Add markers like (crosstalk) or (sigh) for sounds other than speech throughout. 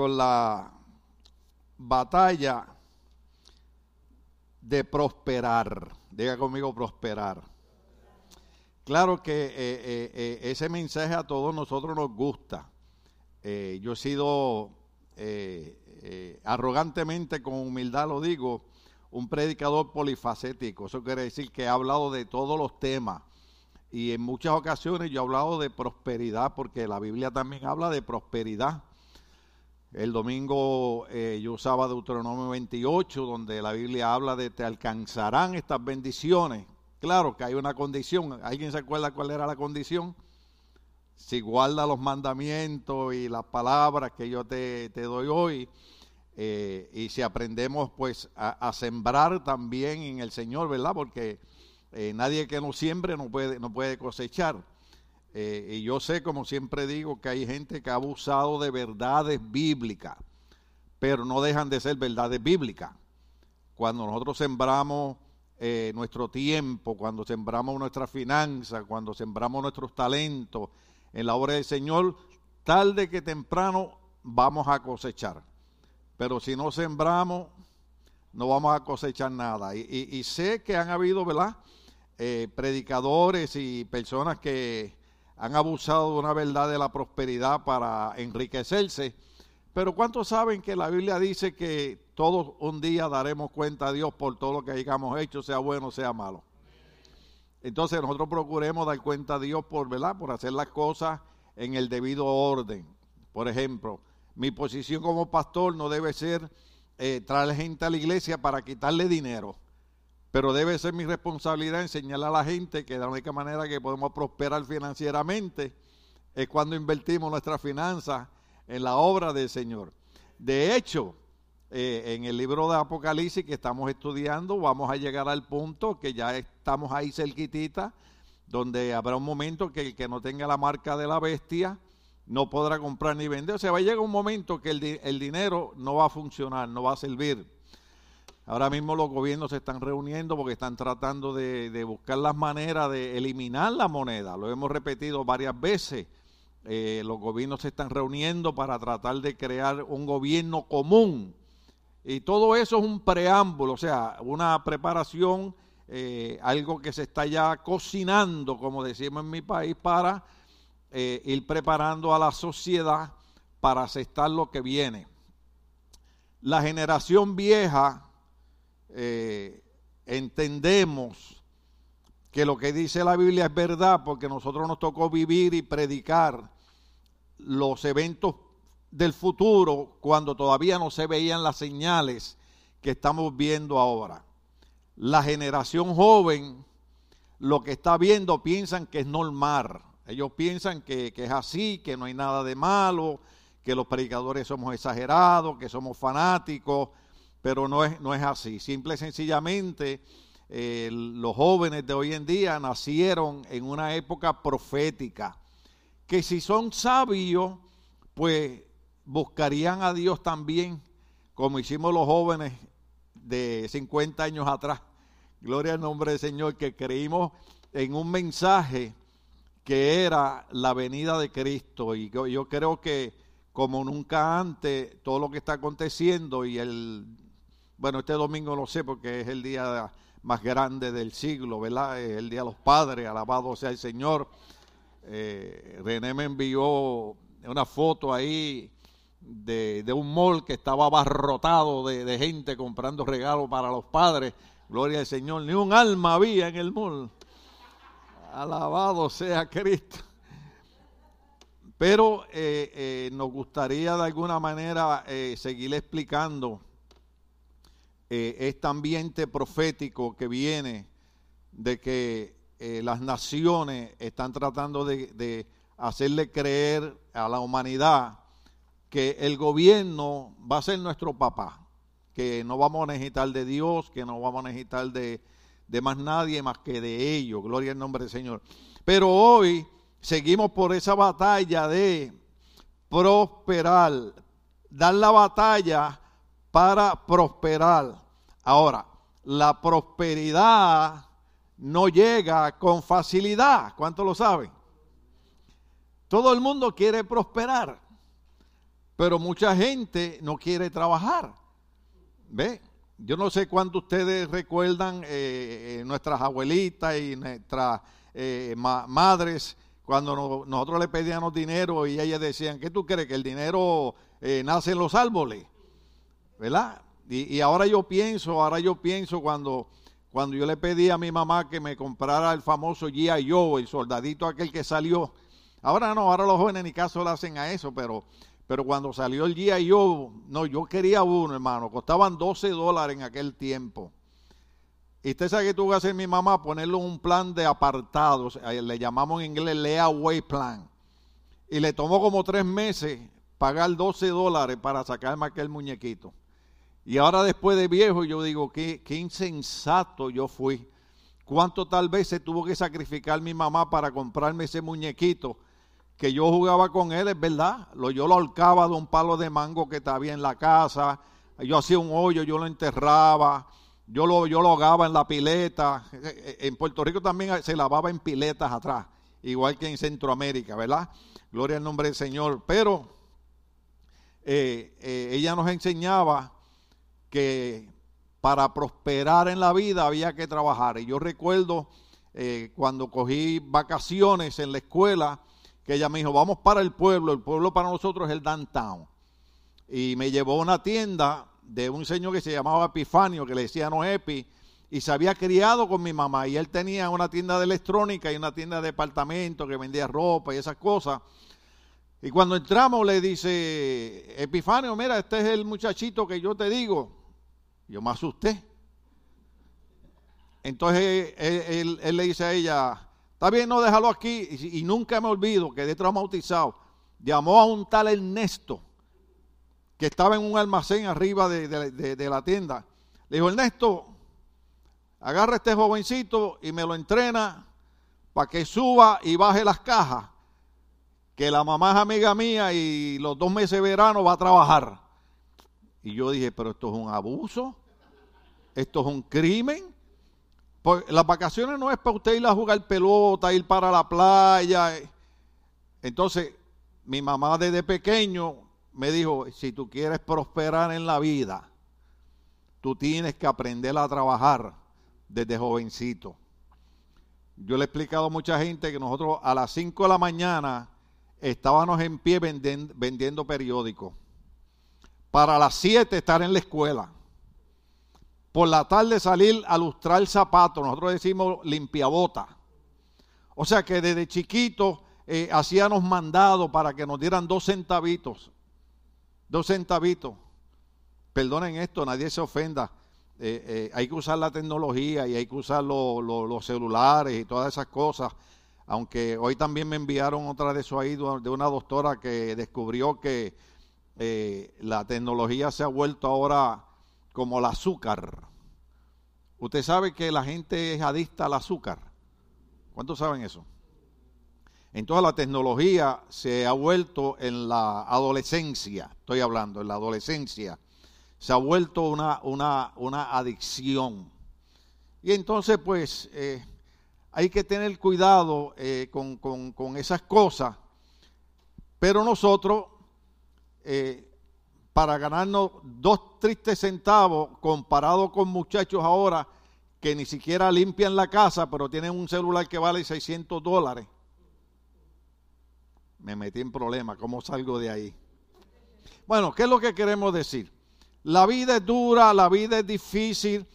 con la batalla de prosperar. Diga conmigo prosperar. Claro que eh, eh, eh, ese mensaje a todos nosotros nos gusta. yo he sido arrogantemente, con humildad lo digo, un predicador polifacético. Eso quiere decir que he hablado de todos los temas. Y en muchas ocasiones yo he hablado de prosperidad, porque la Biblia también habla de prosperidad. El domingo eh, yo usaba Deuteronomio 28, donde la Biblia habla de te alcanzarán estas bendiciones. Claro que hay una condición. ¿Alguien se acuerda cuál era la condición? Si guarda los mandamientos y las palabras que yo te, doy hoy, eh, y si aprendemos pues a, sembrar también en el Señor, ¿verdad? Porque eh, nadie que no siembre no puede, no puede cosechar. Eh, y yo sé, como siempre digo, que hay gente que ha abusado de verdades bíblicas, pero no dejan de ser verdades bíblicas. Cuando nosotros sembramos eh, nuestro tiempo, cuando sembramos nuestra finanzas, cuando sembramos nuestros talentos en la obra del Señor, tarde que temprano vamos a cosechar. Pero si no sembramos, no vamos a cosechar nada. Y, sé que han habido, ¿verdad? Eh, predicadores y personas que han abusado de una verdad de la prosperidad para enriquecerse. Pero ¿cuántos saben que la Biblia dice que todos un día daremos cuenta a Dios por todo lo que hayamos hecho, sea bueno o sea malo? Entonces nosotros procuremos dar cuenta a Dios por, ¿verdad? por hacer las cosas en el debido orden. Por ejemplo, mi posición como pastor no debe ser eh, traer gente a la iglesia para quitarle dinero. Pero debe ser mi responsabilidad enseñarle a la gente que la única manera que podemos prosperar financieramente es cuando invertimos nuestras finanzas en la obra del Señor. De hecho, eh, en el libro de Apocalipsis que estamos estudiando, vamos a llegar al punto que ya estamos ahí cerquitita, donde habrá un momento que el que no tenga la marca de la bestia no podrá comprar ni vender. O sea, va a llegar un momento que el dinero no va a funcionar, no va a servir. Ahora mismo los gobiernos se están reuniendo porque están tratando de, buscar las maneras de eliminar la moneda. Lo hemos repetido varias veces. Eh, los gobiernos se están reuniendo para tratar de crear un gobierno común. Y todo eso es un preámbulo, o sea, una preparación, eh, algo que se está ya cocinando, como decimos en mi país, para eh, ir preparando a la sociedad para aceptar lo que viene. La generación vieja eh, entendemos que lo que dice la Biblia es verdad porque nosotros nos tocó vivir y predicar los eventos del futuro cuando todavía no se veían las señales que estamos viendo ahora. La generación joven lo que está viendo piensan que es normal. Ellos piensan que, que es así, que no hay nada de malo, que los predicadores somos exagerados, que somos fanáticos, pero no es, no es así. Simple y sencillamente, eh, los jóvenes de hoy en día nacieron en una época profética, que si son sabios, pues buscarían a Dios también, como hicimos los jóvenes de 50 años atrás. Gloria al nombre del Señor, que creímos en un mensaje que era la venida de Cristo. Y yo, yo creo que como nunca antes, todo lo que está aconteciendo y el bueno, este domingo lo sé porque es el día más grande del siglo, ¿verdad? Es el Día de los Padres, alabado sea el Señor. Eh, René me envió una foto ahí de, un mall que estaba abarrotado de, gente comprando regalos para los padres. Gloria al Señor, ni un alma había en el mall. Alabado sea Cristo. Pero eh, eh, nos gustaría de alguna manera seguir explicando eh, este ambiente profético que viene de que eh, las naciones están tratando de, hacerle creer a la humanidad que el gobierno va a ser nuestro papá, que no vamos a necesitar de Dios, que no vamos a necesitar de, de más nadie más que de ellos, gloria al nombre del Señor. Pero hoy seguimos por esa batalla de prosperar, dar la batalla para prosperar. Ahora, la prosperidad no llega con facilidad. ¿Cuánto lo saben? Todo el mundo quiere prosperar, Pero mucha gente no quiere trabajar. ¿Ve? Yo no sé cuánto ustedes recuerdan eh, eh, nuestras abuelitas y nuestras eh, madres cuando nosotros le pedíamos dinero y ellas decían, ¿qué tú crees? Que el dinero nace en los árboles. ¿Verdad? Y, ahora yo pienso, ahora yo pienso cuando, cuando yo le pedí a mi mamá que me comprara el famoso G.I. Joe, el soldadito aquel que salió. Ahora no, ahora los jóvenes ni caso le hacen a eso, pero pero cuando salió el día yo, no, yo quería uno, hermano. Costaban 12 dólares en aquel tiempo. Y usted sabe que tuvo que hacer mi mamá, ponerle un plan de apartados. Le llamamos en inglés layaway plan. Y le tomó como tres meses pagar 12 dólares para sacarme aquel muñequito. Y ahora después de viejo yo digo, qué, qué insensato yo fui. ¿Cuánto tal vez se tuvo que sacrificar mi mamá para comprarme ese muñequito? que yo jugaba con él, es verdad. Lo, yo lo ahorcaba de un palo de mango que estaba en la casa. Yo hacía un hoyo, yo lo enterraba. Yo lo, yo lo ahogaba en la pileta. Eh, eh, en Puerto Rico también se lavaba en piletas atrás, igual que en Centroamérica, ¿verdad? Gloria al nombre del Señor. Pero eh, ella nos enseñaba que para prosperar en la vida había que trabajar. Y yo recuerdo cuando cogí vacaciones en la escuela, que ella me dijo, vamos para el pueblo, el pueblo para nosotros es el downtown. Y me llevó a una tienda de un señor que se llamaba Epifanio, que le decía no Epi, y se había criado con mi mamá. Y él tenía una tienda de electrónica y una tienda de departamento que vendía ropa y esas cosas. Y cuando entramos le dice, Epifanio, mira, este es el muchachito que yo te digo. Yo me asusté. Entonces él, le dice a ella, Está bien, no déjalo aquí. Y, nunca me olvido, quedé traumatizado. Llamó a un tal Ernesto, que estaba en un almacén arriba de, la tienda. Le dijo, Ernesto, agarra a este jovencito y me lo entrena para que suba y baje las cajas. Que la mamá es amiga mía y los dos meses de verano va a trabajar. Y yo dije, pero esto es un abuso, esto es un crimen. Pues las vacaciones no es para usted ir a jugar pelota, ir para la playa. Entonces, mi mamá desde pequeño me dijo, si tú quieres prosperar en la vida, tú tienes que aprender a trabajar desde jovencito. Yo le he explicado a mucha gente que nosotros a las 5 de la mañana estábamos en pie vendiendo periódicos. Para las 7 estar en la escuela por la tarde salir a lustrar zapatos, nosotros decimos limpiabota. O sea que desde chiquito eh, hacíamos mandado para que nos dieran dos centavitos, dos centavitos. Perdonen esto, nadie se ofenda. Eh, eh, hay que usar la tecnología y hay que usar los celulares y todas esas cosas. Aunque hoy también me enviaron otra de eso ahí de una doctora que descubrió que la tecnología se ha vuelto ahora como el azúcar. Usted sabe que la gente es adicta al azúcar. ¿Cuántos saben eso? Entonces la tecnología se ha vuelto en la adolescencia, estoy hablando, en la adolescencia, se ha vuelto una, una, una adicción. Y entonces pues eh, hay que tener cuidado eh, con, con, esas cosas, pero nosotros eh, para ganarnos dos tristes centavos comparado con muchachos ahora que ni siquiera limpian la casa, pero tienen un celular que vale 600 dólares. Me metí en problemas, ¿cómo salgo de ahí? Bueno, ¿qué es lo que queremos decir? La vida es dura, la vida es difícil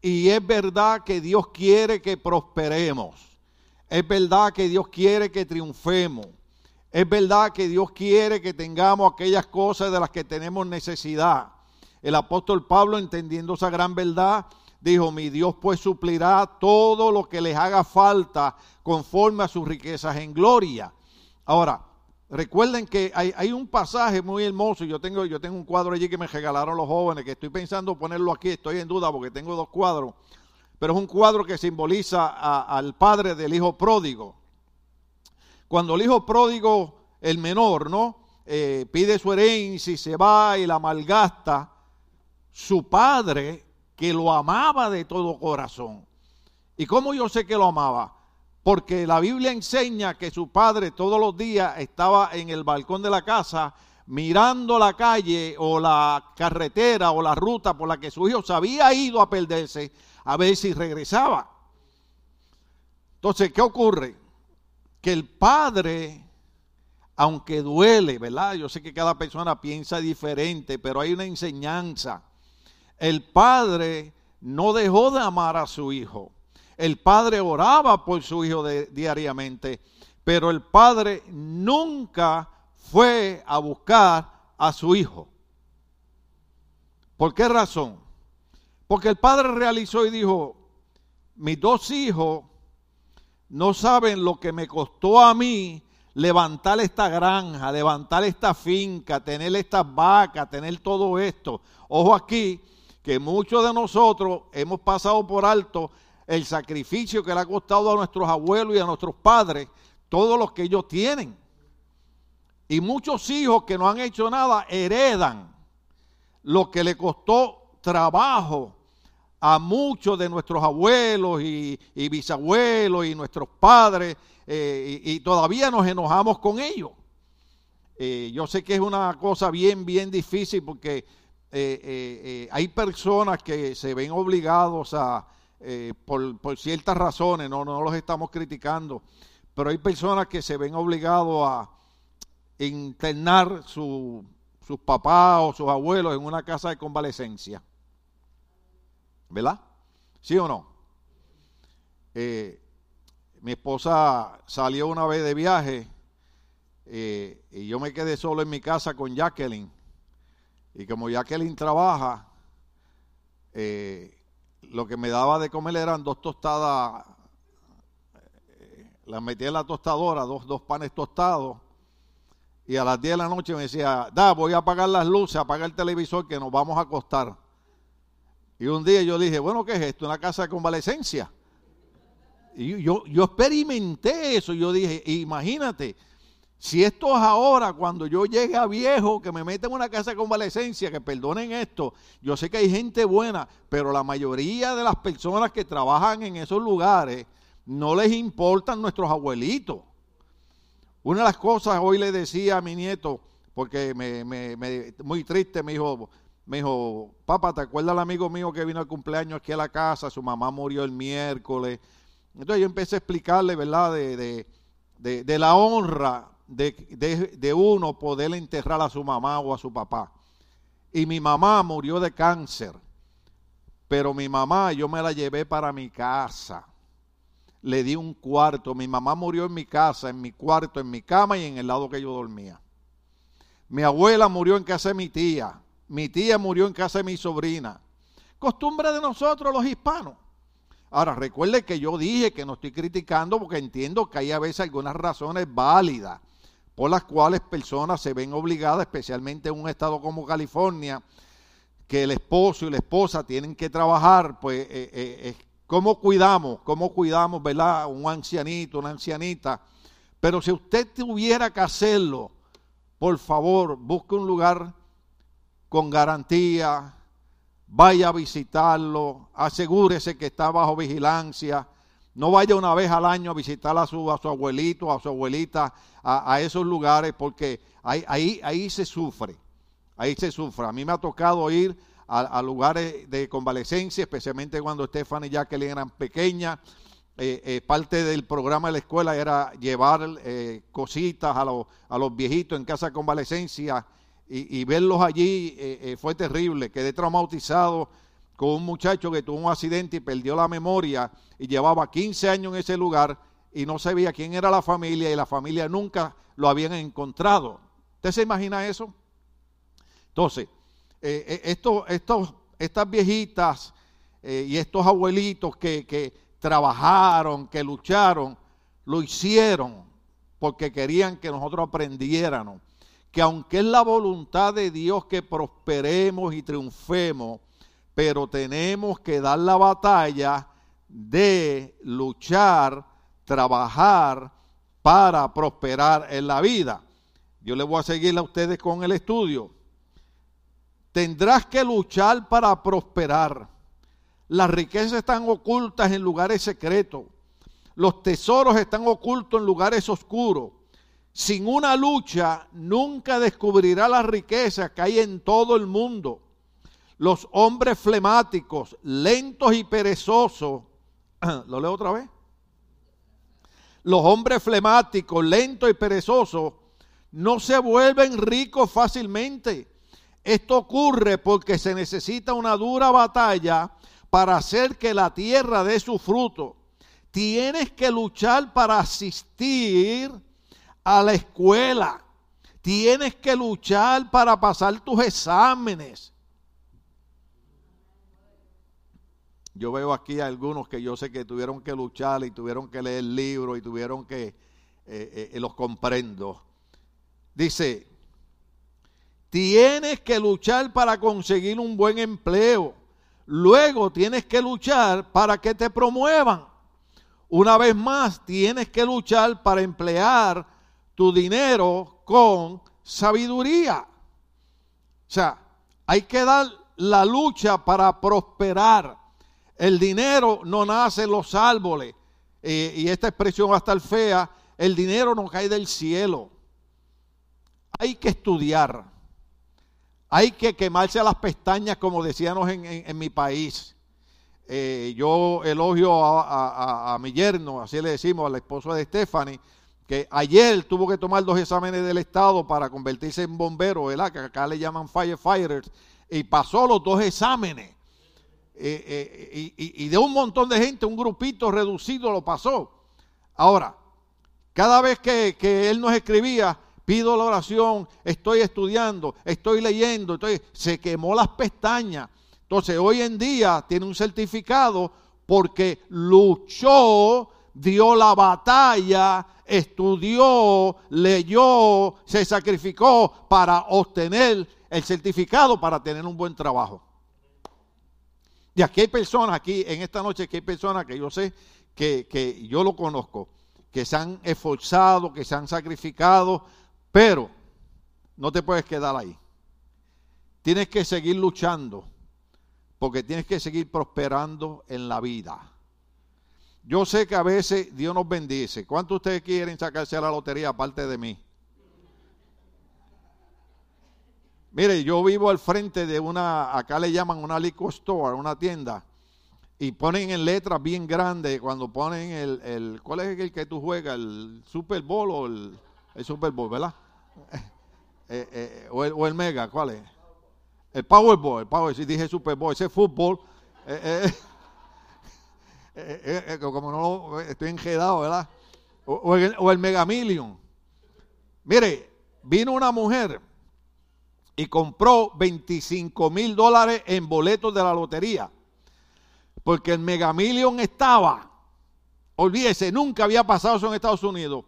y es verdad que Dios quiere que prosperemos. Es verdad que Dios quiere que triunfemos. Es verdad que Dios quiere que tengamos aquellas cosas de las que tenemos necesidad. El apóstol Pablo, entendiendo esa gran verdad, dijo, mi Dios pues suplirá todo lo que les haga falta conforme a sus riquezas en gloria. Ahora, recuerden que hay, un pasaje muy hermoso, yo tengo, yo tengo un cuadro allí que me regalaron los jóvenes, que estoy pensando ponerlo aquí, estoy en duda porque tengo dos cuadros, pero es un cuadro que simboliza al padre del hijo pródigo. Cuando el hijo pródigo, el menor, ¿no? Eh, pide su herencia y se va y la malgasta, su padre, que lo amaba de todo corazón. ¿Y cómo yo sé que lo amaba? Porque la Biblia enseña que su padre todos los días estaba en el balcón de la casa mirando la calle o la carretera o la ruta por la que su hijo se había ido a perderse a ver si regresaba. Entonces, ¿qué ocurre? Que el padre, aunque duele, ¿verdad? Yo sé que cada persona piensa diferente, pero hay una enseñanza. El padre no dejó de amar a su hijo. El padre oraba por su hijo diariamente, pero el padre nunca fue a buscar a su hijo. ¿Por qué razón? Porque el padre realizó y dijo, mis dos hijos no saben lo que me costó a mí levantar esta granja, levantar esta finca, tener estas vacas, tener todo esto. Ojo aquí, que muchos de nosotros hemos pasado por alto el sacrificio que le ha costado a nuestros abuelos y a nuestros padres, todos los que ellos tienen. Y muchos hijos que no han hecho nada heredan lo que le costó trabajo a muchos de nuestros abuelos y, bisabuelos y nuestros padres eh, y, todavía nos enojamos con ellos. Eh, yo sé que es una cosa bien, bien difícil porque eh, hay personas que se ven obligados a, por, por, ciertas razones, no, no los estamos criticando, pero hay personas que se ven obligados a, internar sus papás o sus abuelos en una casa de convalecencia. ¿Verdad? ¿Sí o no? Eh, mi esposa salió una vez de viaje eh, y yo me quedé solo en mi casa con Jacqueline. Y como Jacqueline trabaja, eh, lo que me daba de comer eran dos tostadas, las metí en la tostadora, dos, dos panes tostados y a las 10 de la noche me decía, da, voy a apagar las luces, apagar el televisor que nos vamos a acostar. Y un día yo dije, bueno, ¿qué es esto? ¿Una casa de convalecencia? Y yo, yo experimenté eso, yo dije, imagínate, si esto es ahora, cuando yo llegue a viejo, que me meten en una casa de convalecencia, que perdonen esto, yo sé que hay gente buena, pero la mayoría de las personas que trabajan en esos lugares no les importan nuestros abuelitos. Una de las cosas hoy le decía a mi nieto, porque me, me, muy triste, me dijo, me dijo, papá, ¿te acuerdas el amigo mío que vino al cumpleaños aquí a la casa? Su mamá murió el miércoles. Entonces yo empecé a explicarle, ¿verdad?, de, de, de, la honra de, de, uno poder enterrar a su mamá o a su papá. Y mi mamá murió de cáncer, pero mi mamá yo me la llevé para mi casa le di un cuarto. Mi mamá murió en mi casa, en mi cuarto, en mi cama y en el lado que yo dormía. Mi abuela murió en casa de mi tía. Mi tía murió en casa de mi sobrina. Costumbre de nosotros los hispanos. Ahora, recuerde que yo dije que no estoy criticando porque entiendo que hay a veces algunas razones válidas por las cuales personas se ven obligadas, especialmente en un estado como California, que el esposo y la esposa tienen que trabajar, pues eh, eh, ¿Cómo cuidamos? ¿Cómo cuidamos, verdad? Un ancianito, una ancianita. Pero si usted tuviera que hacerlo, por favor, busque un lugar con garantía, vaya a visitarlo, asegúrese que está bajo vigilancia. No vaya una vez al año a visitar a su, a su abuelito, a su abuelita, a, esos lugares, porque ahí, ahí, ahí se sufre. Ahí se sufre. A mí me ha tocado ir a, lugares de convalecencia, especialmente cuando Estefan y Jacqueline eran pequeñas. Eh, eh, parte del programa de la escuela era llevar eh, cositas a, a, los viejitos en casa de convalecencia y, verlos allí fue terrible. Quedé traumatizado con un muchacho que tuvo un accidente y perdió la memoria y llevaba 15 años en ese lugar y no sabía quién era la familia y la familia nunca lo habían encontrado. ¿Usted se imagina eso? Entonces, eh, eh, estas viejitas eh, y estos abuelitos que, que trabajaron, que lucharon, lo hicieron porque querían que nosotros aprendiéramos que aunque es la voluntad de Dios que prosperemos y triunfemos, pero tenemos que dar la batalla de luchar, trabajar para prosperar en la vida. Yo le voy a seguir a ustedes con el estudio. Tendrás que luchar para prosperar. Las riquezas están ocultas en lugares secretos. Los tesoros están ocultos en lugares oscuros. Sin una lucha nunca descubrirá las riquezas que hay en todo el mundo. Los hombres flemáticos, lentos y perezosos, (clears throat) ¿lo leo otra vez? Los hombres flemáticos, lentos y perezosos, no se vuelven ricos fácilmente. Esto ocurre porque se necesita una dura batalla para hacer que la tierra dé su fruto. Tienes que luchar para asistir a la escuela. Tienes que luchar para pasar tus exámenes. Yo veo aquí a algunos que yo sé que tuvieron que luchar y tuvieron que leer libros y tuvieron que, eh, eh, eh, los comprendo. Dice, tienes que luchar para conseguir un buen empleo. Luego tienes que luchar para que te promuevan. Una vez más, tienes que luchar para emplear tu dinero con sabiduría. O sea, hay que dar la lucha para prosperar. El dinero no nace en los árboles. Eh, y esta expresión va a estar fea. El dinero no cae del cielo. Hay que estudiar. Hay que quemarse las pestañas, como decíamos en, mi país. Eh, yo elogio a, a, mi yerno, así le decimos al esposo de Stephanie, que ayer tuvo que tomar dos exámenes del Estado para convertirse en bombero, ¿verdad? Que acá le llaman firefighters, y pasó los dos exámenes. Eh, eh, y, de un montón de gente, un grupito reducido lo pasó. Ahora, cada vez que, él nos escribía, pido la oración, estoy estudiando, estoy leyendo, estoy, se quemó las pestañas. Entonces, hoy en día tiene un certificado porque luchó, dio la batalla estudió, leyó, se sacrificó para obtener el certificado para tener un buen trabajo. Y aquí hay personas, aquí en esta noche, aquí hay personas que yo sé que, que yo lo conozco, que se han esforzado, que se han sacrificado, pero no te puedes quedar ahí. Tienes que seguir luchando, porque tienes que seguir prosperando en la vida. Yo sé que a veces Dios nos bendice. ¿Cuántos ustedes quieren sacarse a la lotería aparte de mí? Mire, yo vivo al frente de una, acá le llaman una liquor store, una tienda, y ponen en letras bien grandes cuando ponen el, el ¿cuál es el que tú juegas? ¿El Super Bowl o el, Super Bowl, verdad? (laughs) Eh, eh, o, el, o, el, Mega, ¿cuál es? El Powerball, el Powerball, si dije Super Bowl, ese fútbol. Eh, (laughs) eh, eh, eh, como no estoy enjedado, ¿verdad? O, el, o. Mire, vino una mujer y compró 25 mil dólares en boletos de la lotería. Porque el Mega Million estaba, olvídese, nunca había pasado eso en Estados Unidos.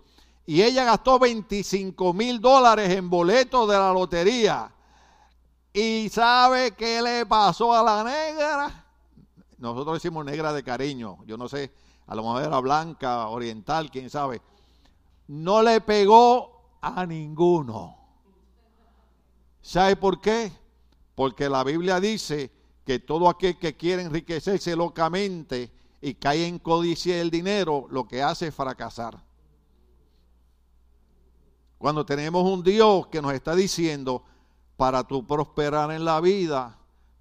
Y ella gastó 25 mil dólares en boletos de la lotería. ¿Y sabe qué le pasó a la negra? Nosotros decimos negra de cariño, yo no sé, a lo mejor era blanca, oriental, quién sabe. No le pegó a ninguno. ¿Sabe por qué? Porque la Biblia dice que todo aquel que quiere enriquecerse locamente y cae en codicia del dinero, lo que hace es fracasar. Cuando tenemos un Dios que nos está diciendo, para tu prosperar en la vida,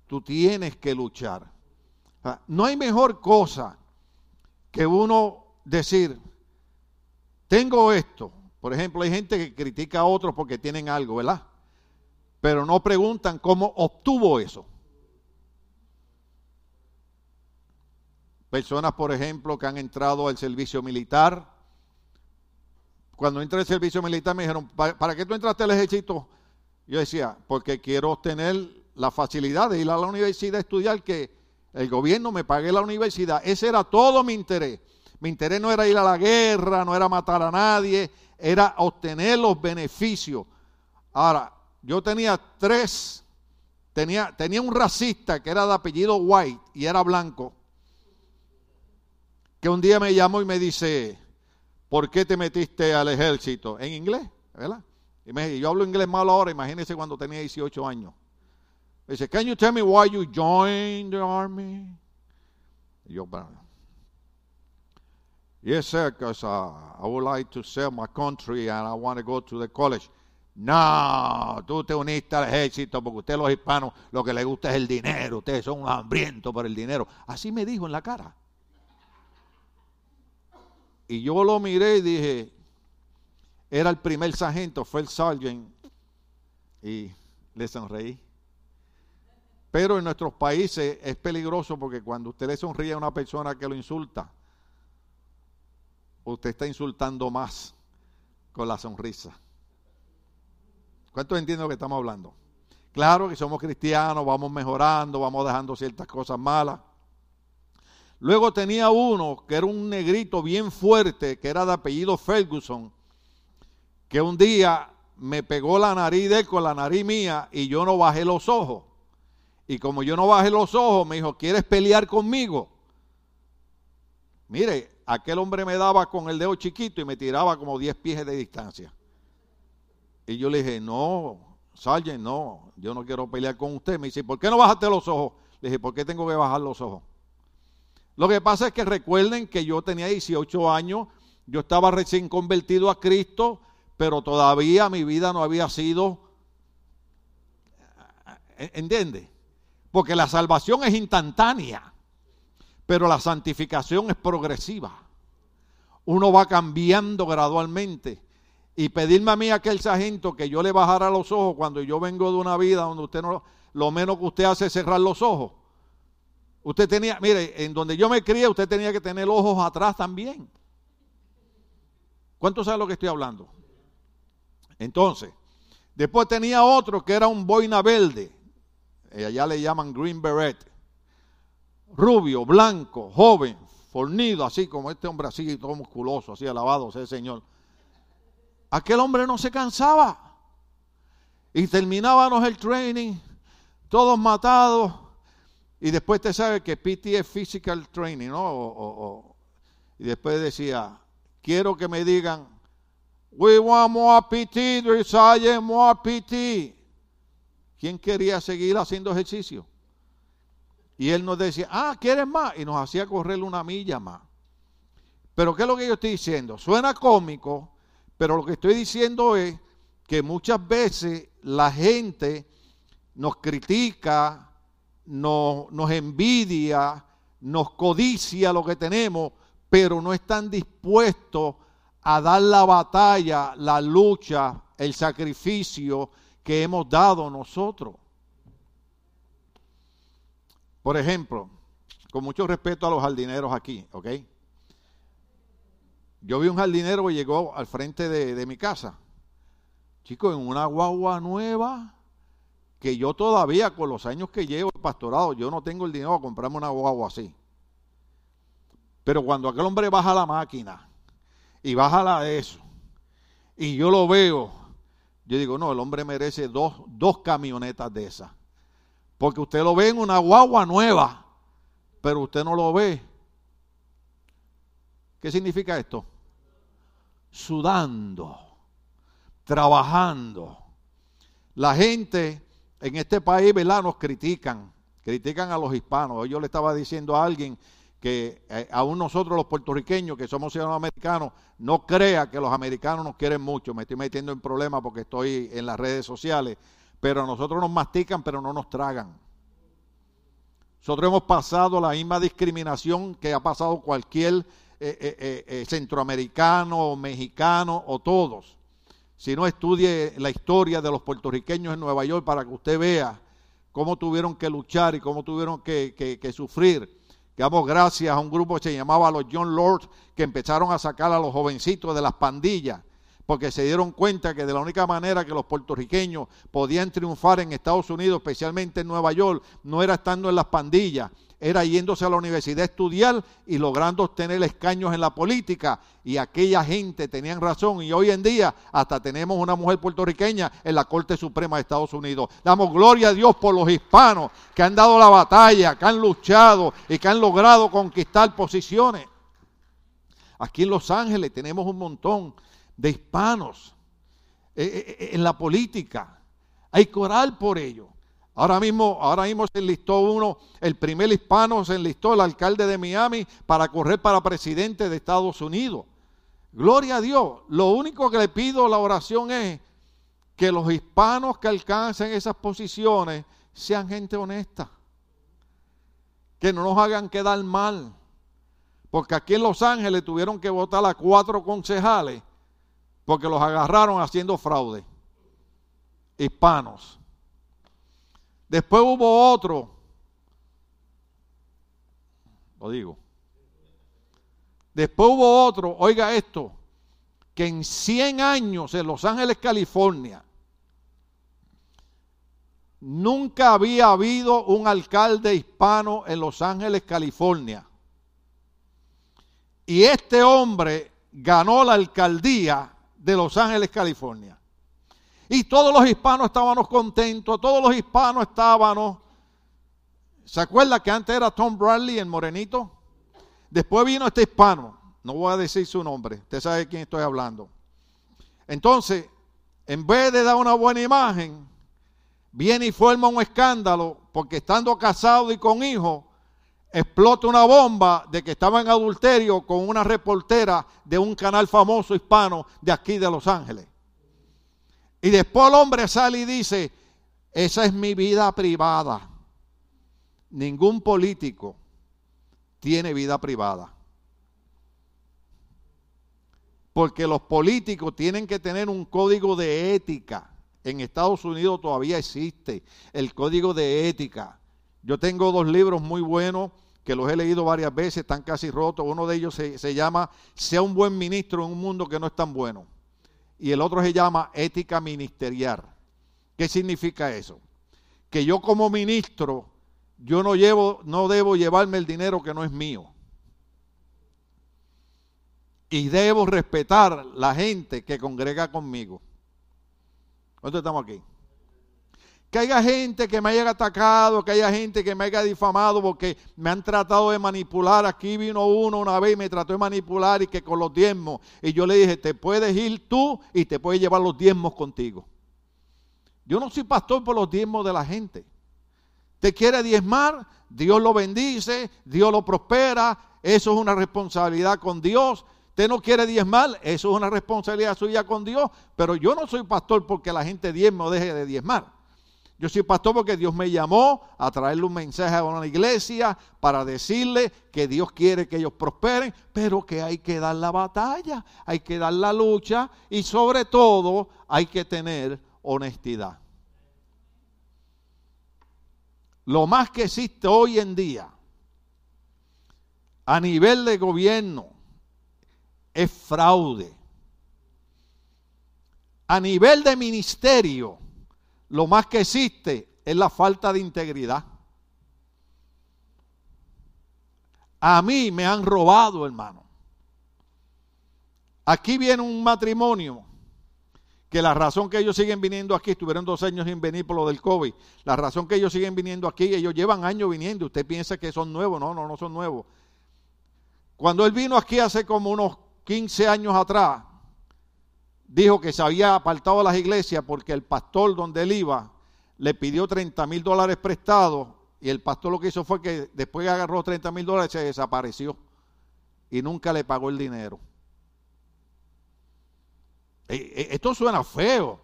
tú tienes que luchar. No hay mejor cosa que uno decir, tengo esto. Por ejemplo, hay gente que critica a otros porque tienen algo, ¿verdad? Pero no preguntan cómo obtuvo eso. Personas, por ejemplo, que han entrado al servicio militar. Cuando entré al servicio militar me dijeron, ¿para qué tú entraste al ejército? Yo decía, porque quiero obtener la facilidad de ir a la universidad a estudiar que el gobierno me pague la universidad. Ese era todo mi interés. Mi interés no era ir a la guerra, no era matar a nadie, era obtener los beneficios. Ahora, yo tenía tres, tenía, tenía un racista que era de apellido White y era blanco, que un día me llamó y me dice, ¿por qué te metiste al ejército? En inglés, ¿verdad? Y me, yo hablo inglés malo ahora, imagínese cuando tenía 18 años. Dice, can you tell me why you joined the army? yo, Yes, sir, because uh, I would like to sell my country and I want to go to the college. No, tú te uniste al ejército porque usted los hispanos lo que les gusta es el dinero, ustedes son hambrientos por el dinero. Así me dijo en la cara. Y yo lo miré y dije, era el primer sargento, fue el sergeant, y le sonreí. Pero en nuestros países es peligroso porque cuando usted le sonríe a una persona que lo insulta, usted está insultando más con la sonrisa. ¿Cuántos entienden lo que estamos hablando? Claro que somos cristianos, vamos mejorando, vamos dejando ciertas cosas malas. Luego tenía uno que era un negrito bien fuerte, que era de apellido Ferguson, que un día me pegó la nariz de él con la nariz mía y yo no bajé los ojos. Y como yo no bajé los ojos, me dijo, ¿quieres pelear conmigo? Mire, aquel hombre me daba con el dedo chiquito y me tiraba como 10 pies de distancia. Y yo le dije, no, Sargent, no, yo no quiero pelear con usted. Me dice, ¿por qué no bajaste los ojos? Le dije, ¿por qué tengo que bajar los ojos? Lo que pasa es que recuerden que yo tenía 18 años, yo estaba recién convertido a Cristo, pero todavía mi vida no había sido, ¿entiende? Porque la salvación es instantánea, pero la santificación es progresiva. Uno va cambiando gradualmente y pedirme a mí aquel sargento que yo le bajara los ojos cuando yo vengo de una vida donde usted no, lo menos que usted hace es cerrar los ojos. Usted tenía, mire, en donde yo me crié, usted tenía que tener ojos atrás también. ¿Cuánto sabe lo que estoy hablando? Entonces, después tenía otro que era un boina verde. Eh, allá le llaman green beret. Rubio, blanco, joven, fornido, así como este hombre así, todo musculoso, así alabado sea el Señor. Aquel hombre no se cansaba. Y terminábamos el training, todos matados. Y después te sabe que PT es physical training, ¿no? y después decía, quiero que me digan, we want more PT, desire more PT. ¿Quién quería seguir haciendo ejercicio? Y él nos decía, ah, ¿quieres más? Y nos hacía correr una milla más. Pero ¿qué es lo que yo estoy diciendo? Suena cómico, pero lo que estoy diciendo es que muchas veces la gente nos critica, nos, nos envidia, nos codicia lo que tenemos, pero no están dispuestos a dar la batalla, la lucha, el sacrificio que hemos dado nosotros. Por ejemplo, con mucho respeto a los jardineros aquí, ¿ok? Yo vi un jardinero que llegó al frente de, mi casa. Chicos, en una guagua nueva, que yo todavía con los años que llevo pastorado, yo no tengo el dinero para comprarme una guagua así. Pero cuando aquel hombre baja la máquina y baja la de eso, y yo lo veo, yo digo, no, el hombre merece dos, dos camionetas de esas. Porque usted lo ve en una guagua nueva, pero usted no lo ve. ¿Qué significa esto? sudando, trabajando. La gente en este país, ¿verdad? Nos critican, critican a los hispanos. Yo le estaba diciendo a alguien que eh, aún nosotros los puertorriqueños, que somos ciudadanos americanos, no crea que los americanos nos quieren mucho. Me estoy metiendo en problemas porque estoy en las redes sociales, pero a nosotros nos mastican, pero no nos tragan. Nosotros hemos pasado la misma discriminación que ha pasado cualquier eh, eh, centroamericano o mexicano o todos. Si no estudie la historia de los puertorriqueños en Nueva York para que usted vea cómo tuvieron que luchar y cómo tuvieron que sufrir. Damos gracias a un grupo que se llamaba los John Lords que empezaron a sacar a los jovencitos de las pandillas porque se dieron cuenta que de la única manera que los puertorriqueños podían triunfar en Estados Unidos, especialmente en Nueva York, no era estando en las pandillas, era yéndose a la universidad a estudiar y logrando obtener escaños en la política. Y aquella gente tenían razón. Y hoy en día hasta tenemos una mujer puertorriqueña en la Corte Suprema de Estados Unidos. Damos gloria a Dios por los hispanos que han dado la batalla, que han luchado y que han logrado conquistar posiciones. Aquí en Los Ángeles tenemos un montón de hispanos eh, eh, eh, en la política. Hay coral por ello. Ahora mismo, ahora mismo se enlistó uno, el primer hispano se enlistó, el alcalde de Miami, para correr para presidente de Estados Unidos. Gloria a Dios. Lo único que le pido la oración es que los hispanos que alcancen esas posiciones sean gente honesta. Que no nos hagan quedar mal. Porque aquí en Los Ángeles tuvieron que votar a cuatro concejales porque los agarraron haciendo fraude. Hispanos. Después hubo otro, lo digo. Después hubo otro, oiga esto, que en 100 años en Los Ángeles, California, nunca había habido un alcalde hispano en Los Ángeles, California. Y este hombre ganó la alcaldía de Los Ángeles, California. Y todos los hispanos estábamos contentos, todos los hispanos estábamos. ¿Se acuerda que antes era Tom Bradley, el morenito? Después vino este hispano, no voy a decir su nombre, usted sabe de quién estoy hablando. Entonces, en vez de dar una buena imagen, viene y forma un escándalo, porque estando casado y con hijos, explota una bomba de que estaba en adulterio con una reportera de un canal famoso hispano de aquí de Los Ángeles. Y después el hombre sale y dice, esa es mi vida privada. Ningún político tiene vida privada. Porque los políticos tienen que tener un código de ética. En Estados Unidos todavía existe el código de ética. Yo tengo dos libros muy buenos que los he leído varias veces, están casi rotos. Uno de ellos se, se llama Sea un buen ministro en un mundo que no es tan bueno y el otro se llama ética ministerial. ¿Qué significa eso? Que yo como ministro, yo no llevo, no debo llevarme el dinero que no es mío. Y debo respetar la gente que congrega conmigo. ¿Dónde estamos aquí? Que haya gente que me haya atacado, que haya gente que me haya difamado porque me han tratado de manipular. Aquí vino uno una vez y me trató de manipular y que con los diezmos. Y yo le dije, te puedes ir tú y te puedes llevar los diezmos contigo. Yo no soy pastor por los diezmos de la gente. Te quiere diezmar, Dios lo bendice, Dios lo prospera. Eso es una responsabilidad con Dios. Usted no quiere diezmar, eso es una responsabilidad suya con Dios. Pero yo no soy pastor porque la gente diezme o deje de diezmar. Yo soy pastor porque Dios me llamó a traerle un mensaje a una iglesia para decirle que Dios quiere que ellos prosperen, pero que hay que dar la batalla, hay que dar la lucha y sobre todo hay que tener honestidad. Lo más que existe hoy en día a nivel de gobierno es fraude. A nivel de ministerio lo más que existe es la falta de integridad. A mí me han robado, hermano. Aquí viene un matrimonio que la razón que ellos siguen viniendo aquí, estuvieron dos años sin venir por lo del COVID, la razón que ellos siguen viniendo aquí, ellos llevan años viniendo, usted piensa que son nuevos, no, no, no son nuevos. Cuando él vino aquí hace como unos 15 años atrás, dijo que se había apartado de las iglesias porque el pastor donde él iba le pidió 30 mil dólares prestados y el pastor lo que hizo fue que después que agarró 30 mil dólares se desapareció y nunca le pagó el dinero. E, e, esto suena feo,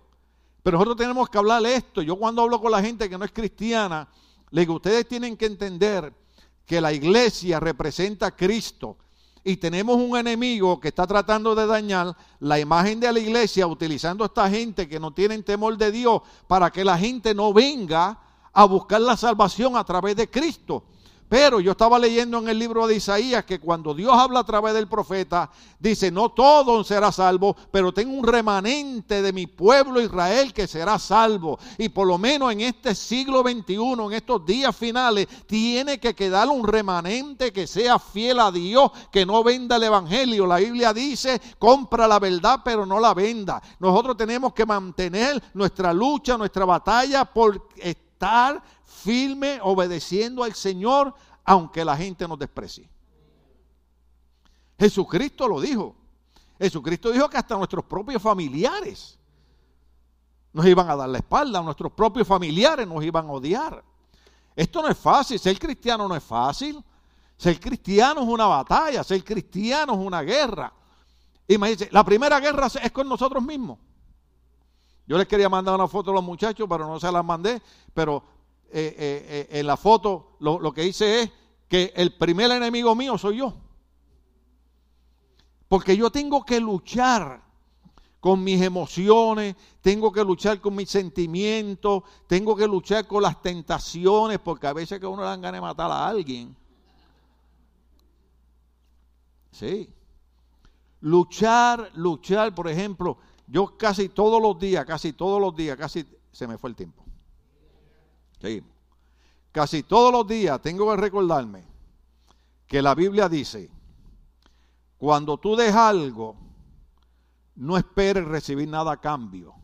pero nosotros tenemos que hablar esto. Yo cuando hablo con la gente que no es cristiana, le digo, ustedes tienen que entender que la iglesia representa a Cristo y tenemos un enemigo que está tratando de dañar la imagen de la iglesia utilizando a esta gente que no tienen temor de Dios para que la gente no venga a buscar la salvación a través de Cristo. Pero yo estaba leyendo en el libro de Isaías que cuando Dios habla a través del profeta, dice, no todo será salvo, pero tengo un remanente de mi pueblo Israel que será salvo. Y por lo menos en este siglo XXI, en estos días finales, tiene que quedar un remanente que sea fiel a Dios, que no venda el Evangelio. La Biblia dice, compra la verdad, pero no la venda. Nosotros tenemos que mantener nuestra lucha, nuestra batalla por estar firme obedeciendo al Señor, aunque la gente nos desprecie. Jesucristo lo dijo. Jesucristo dijo que hasta nuestros propios familiares nos iban a dar la espalda, nuestros propios familiares nos iban a odiar. Esto no es fácil, ser cristiano no es fácil. Ser cristiano es una batalla, ser cristiano es una guerra. Imagínense, la primera guerra es con nosotros mismos. Yo les quería mandar una foto a los muchachos, pero no se las mandé. Pero eh, eh, eh, en la foto lo, lo que hice es que el primer enemigo mío soy yo. Porque yo tengo que luchar con mis emociones, tengo que luchar con mis sentimientos, tengo que luchar con las tentaciones, porque a veces que uno le dan ganas de matar a alguien. Sí. Luchar, luchar, por ejemplo, yo casi todos los días, casi todos los días, casi se me fue el tiempo. Sí. Casi todos los días tengo que recordarme que la Biblia dice, cuando tú des algo, no esperes recibir nada a cambio,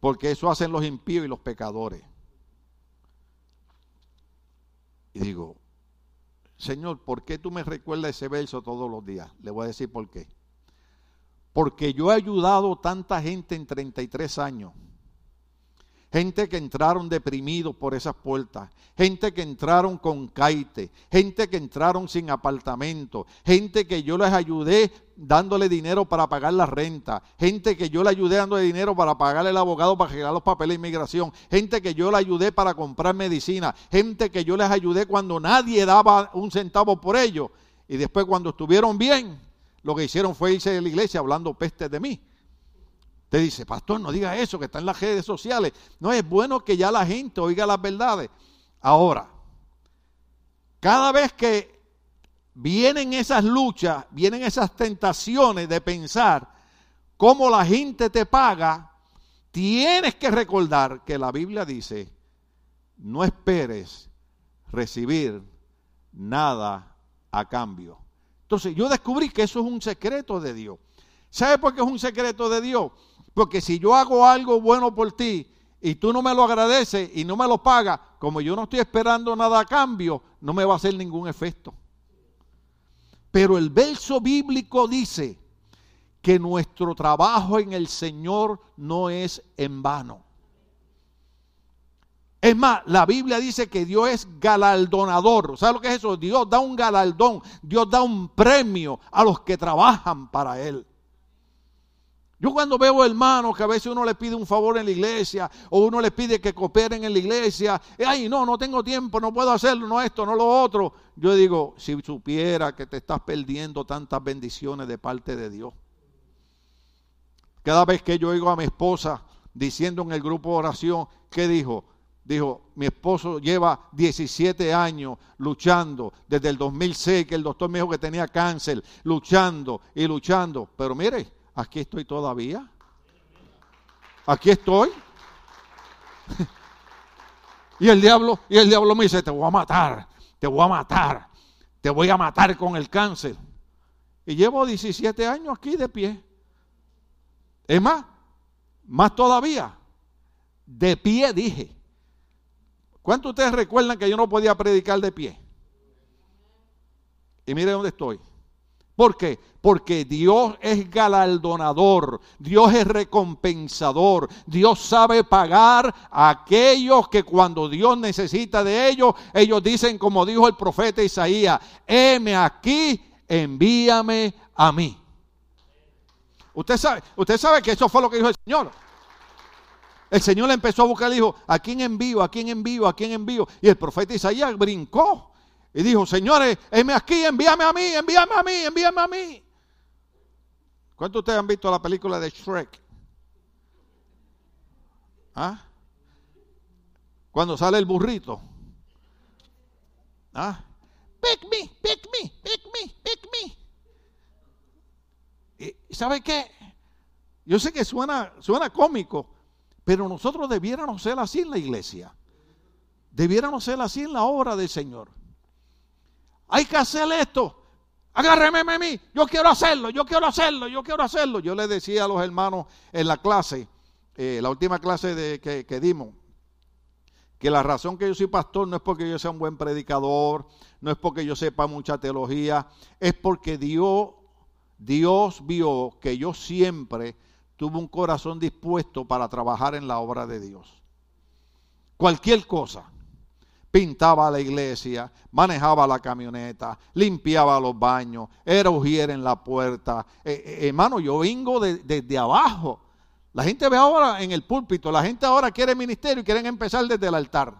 porque eso hacen los impíos y los pecadores. Y digo, Señor, ¿por qué tú me recuerdas ese verso todos los días? Le voy a decir por qué. Porque yo he ayudado tanta gente en 33 años. Gente que entraron deprimidos por esas puertas, gente que entraron con caite, gente que entraron sin apartamento, gente que yo les ayudé dándole dinero para pagar la renta, gente que yo le ayudé dándole dinero para pagarle al abogado para arreglar los papeles de inmigración, gente que yo le ayudé para comprar medicina, gente que yo les ayudé cuando nadie daba un centavo por ellos y después cuando estuvieron bien, lo que hicieron fue irse de la iglesia hablando pestes de mí. Te dice, pastor, no diga eso, que está en las redes sociales. No es bueno que ya la gente oiga las verdades. Ahora, cada vez que vienen esas luchas, vienen esas tentaciones de pensar cómo la gente te paga, tienes que recordar que la Biblia dice, no esperes recibir nada a cambio. Entonces yo descubrí que eso es un secreto de Dios. ¿Sabe por qué es un secreto de Dios? Porque si yo hago algo bueno por ti y tú no me lo agradeces y no me lo pagas, como yo no estoy esperando nada a cambio, no me va a hacer ningún efecto. Pero el verso bíblico dice que nuestro trabajo en el Señor no es en vano. Es más, la Biblia dice que Dios es galardonador. ¿Sabe lo que es eso? Dios da un galardón, Dios da un premio a los que trabajan para Él. Yo cuando veo hermanos que a veces uno le pide un favor en la iglesia o uno le pide que cooperen en la iglesia, ay, no, no tengo tiempo, no puedo hacerlo, no esto, no lo otro. Yo digo, si supiera que te estás perdiendo tantas bendiciones de parte de Dios. Cada vez que yo oigo a mi esposa diciendo en el grupo de oración, ¿qué dijo? Dijo, mi esposo lleva 17 años luchando, desde el 2006 que el doctor me dijo que tenía cáncer, luchando y luchando. Pero mire, aquí estoy todavía. Aquí estoy. (laughs) y el diablo, y el diablo me dice, te voy a matar, te voy a matar, te voy a matar con el cáncer. Y llevo 17 años aquí de pie. Es más, más todavía, de pie dije. ¿Cuántos ustedes recuerdan que yo no podía predicar de pie? Y mire dónde estoy. ¿Por qué? Porque Dios es galardonador, Dios es recompensador, Dios sabe pagar a aquellos que cuando Dios necesita de ellos, ellos dicen como dijo el profeta Isaías, heme aquí, envíame a mí. Usted sabe, usted sabe que eso fue lo que dijo el Señor. El Señor le empezó a buscar y dijo, ¿a quién envío? ¿A quién envío? ¿A quién envío? Y el profeta Isaías brincó y dijo, señores, heme aquí, envíame a mí, envíame a mí, envíame a mí. ¿Cuántos de ustedes han visto la película de Shrek? ¿Ah? Cuando sale el burrito. ¿Ah? Pick me, pick me, pick me, pick me. ¿Y sabe qué? Yo sé que suena, suena cómico, pero nosotros debiéramos ser así en la iglesia. Debiéramos ser así en la obra del Señor hay que hacer esto. Agárreme a mí, yo quiero hacerlo, yo quiero hacerlo, yo quiero hacerlo. Yo le decía a los hermanos en la clase, eh, la última clase que, que dimos, que la razón que yo soy pastor no es porque yo sea un buen predicador, no es porque yo sepa mucha teología, es porque Dios, Dios vio que yo siempre tuvo un corazón dispuesto para trabajar en la obra de Dios. Cualquier cosa. Pintaba la iglesia, manejaba la camioneta, limpiaba los baños, era ujier en la puerta. Eh, eh, hermano, yo vengo desde abajo. La gente ve ahora en el púlpito, la gente ahora quiere ministerio y quieren empezar desde el altar.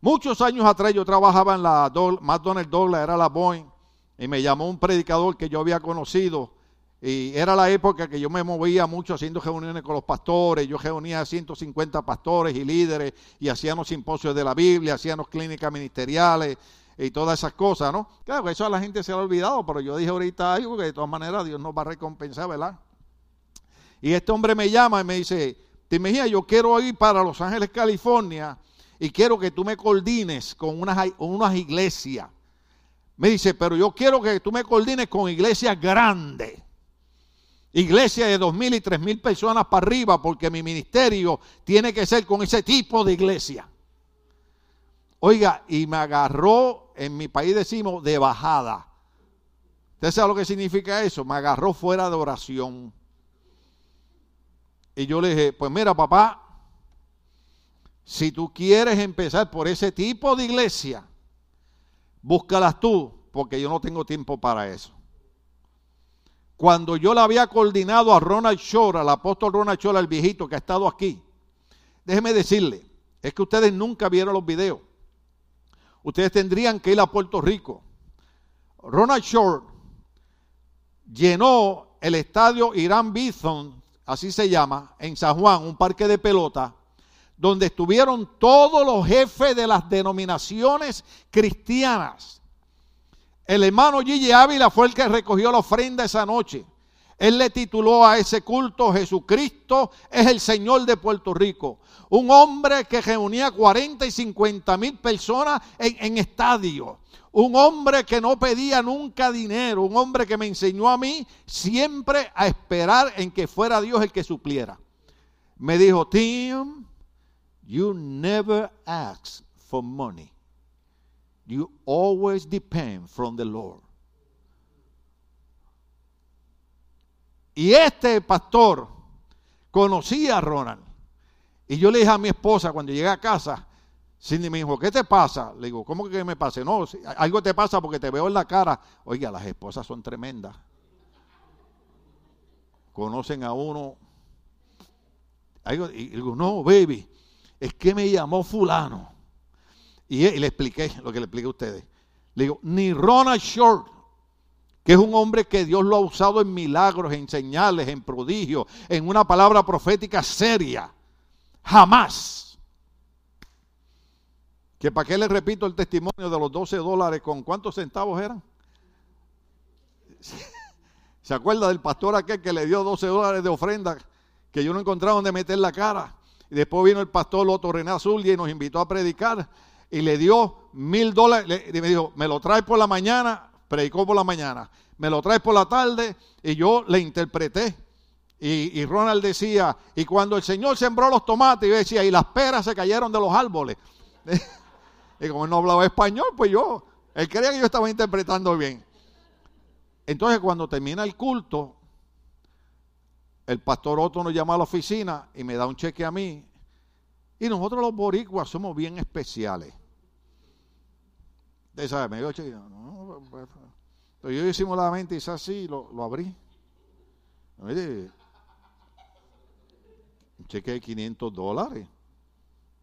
Muchos años atrás yo trabajaba en la McDonald's Douglas, era la Boeing, y me llamó un predicador que yo había conocido y era la época que yo me movía mucho haciendo reuniones con los pastores. Yo reunía a 150 pastores y líderes y hacíamos simposios de la Biblia, hacíamos clínicas ministeriales y todas esas cosas, ¿no? Claro, eso a la gente se le ha olvidado, pero yo dije ahorita algo que de todas maneras Dios nos va a recompensar, ¿verdad? Y este hombre me llama y me dice, te imaginas, yo quiero ir para Los Ángeles, California, y quiero que tú me coordines con unas, unas iglesias. Me dice, pero yo quiero que tú me coordines con iglesias grandes. Iglesia de dos mil y tres mil personas para arriba, porque mi ministerio tiene que ser con ese tipo de iglesia. Oiga, y me agarró, en mi país decimos, de bajada. ¿Usted sabe lo que significa eso? Me agarró fuera de oración. Y yo le dije, pues mira papá, si tú quieres empezar por ese tipo de iglesia, búscalas tú, porque yo no tengo tiempo para eso cuando yo le había coordinado a Ronald Shore, al apóstol Ronald Shore, el viejito que ha estado aquí, déjeme decirle, es que ustedes nunca vieron los videos. Ustedes tendrían que ir a Puerto Rico. Ronald Shore llenó el estadio Irán Bison, así se llama, en San Juan, un parque de pelota, donde estuvieron todos los jefes de las denominaciones cristianas el hermano Gigi Ávila fue el que recogió la ofrenda esa noche. Él le tituló a ese culto Jesucristo es el Señor de Puerto Rico. Un hombre que reunía 40 y 50 mil personas en, en estadio. Un hombre que no pedía nunca dinero. Un hombre que me enseñó a mí siempre a esperar en que fuera Dios el que supliera. Me dijo, Tim, you never ask for money. You always depend from the Lord. Y este pastor conocía a Ronald. Y yo le dije a mi esposa cuando llegué a casa, Cindy me dijo, ¿qué te pasa? Le digo, ¿cómo que me pase? No, algo te pasa porque te veo en la cara. Oiga, las esposas son tremendas. Conocen a uno. Y digo, no, baby, es que me llamó fulano. Y, le expliqué lo que le expliqué a ustedes. Le digo, ni Ronald Short, que es un hombre que Dios lo ha usado en milagros, en señales, en prodigios, en una palabra profética seria. Jamás. Que para qué le repito el testimonio de los 12 dólares con cuántos centavos eran. (laughs) ¿Se acuerda del pastor aquel que le dio 12 dólares de ofrenda que yo no encontraba donde meter la cara? Y después vino el pastor Loto René Azul y nos invitó a predicar y le dio mil dólares. Y me dijo, me lo traes por la mañana, predicó por la mañana. Me lo traes por la tarde y yo le interpreté. Y, Ronald decía, y cuando el Señor sembró los tomates, yo decía, y las peras se cayeron de los árboles. (laughs) y como él no hablaba español, pues yo, él creía que yo estaba interpretando bien. Entonces cuando termina el culto, el pastor Otto nos llama a la oficina y me da un cheque a mí. Y nosotros los boricuas somos bien especiales. Usted sabe, me dio cheque. No, pues, pues, yo hicimos la mente y así, lo, lo abrí. Mire, un cheque de 500 dólares.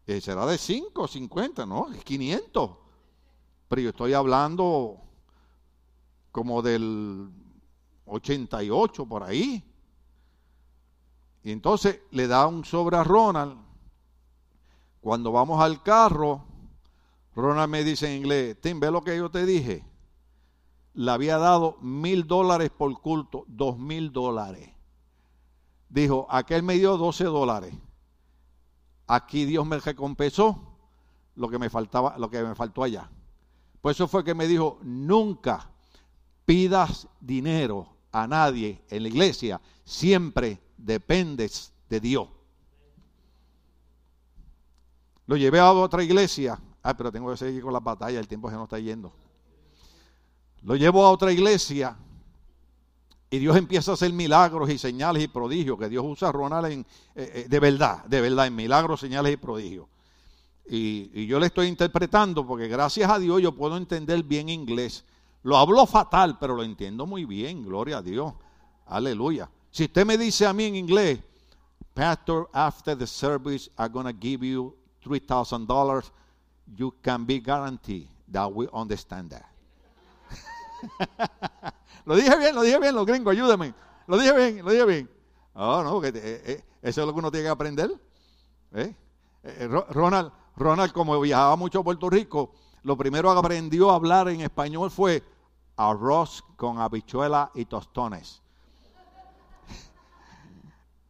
Eh, será de 5, 50, no, es 500. Pero yo estoy hablando como del 88 por ahí. Y entonces le da un sobre a Ronald. Cuando vamos al carro, Ronald me dice en inglés, Tim, ¿ve lo que yo te dije? Le había dado mil dólares por culto, dos mil dólares. Dijo, aquel me dio 12 dólares. Aquí Dios me recompensó lo que me faltaba, lo que me faltó allá. Por eso fue que me dijo, nunca pidas dinero a nadie en la iglesia, siempre dependes de Dios. Lo llevé a otra iglesia Ah, pero tengo que seguir con la batalla, el tiempo se nos está yendo. Lo llevo a otra iglesia Y Dios empieza a hacer milagros y señales y prodigios, que Dios usa a Ronald en, eh, eh, de verdad, de verdad, en milagros, señales y prodigios. Y, y, yo le estoy interpretando porque gracias a Dios yo puedo entender bien inglés. Lo hablo fatal, pero lo entiendo muy bien, gloria a Dios. Aleluya. Si usted me dice a mí en inglés, Pastor, after the service, I'm going to give you $3,000, you can be guaranteed that we understand that. (laughs) lo dije bien, lo dije bien, los gringos, ayúdenme. Lo dije bien, lo dije bien. Oh, no, porque eh, eh, eso es lo que uno tiene que aprender. ¿Eh? Ronald, Ronald, como viajaba mucho a Puerto Rico, lo primero que aprendió a hablar en español fue arroz con habichuela y tostones. (laughs)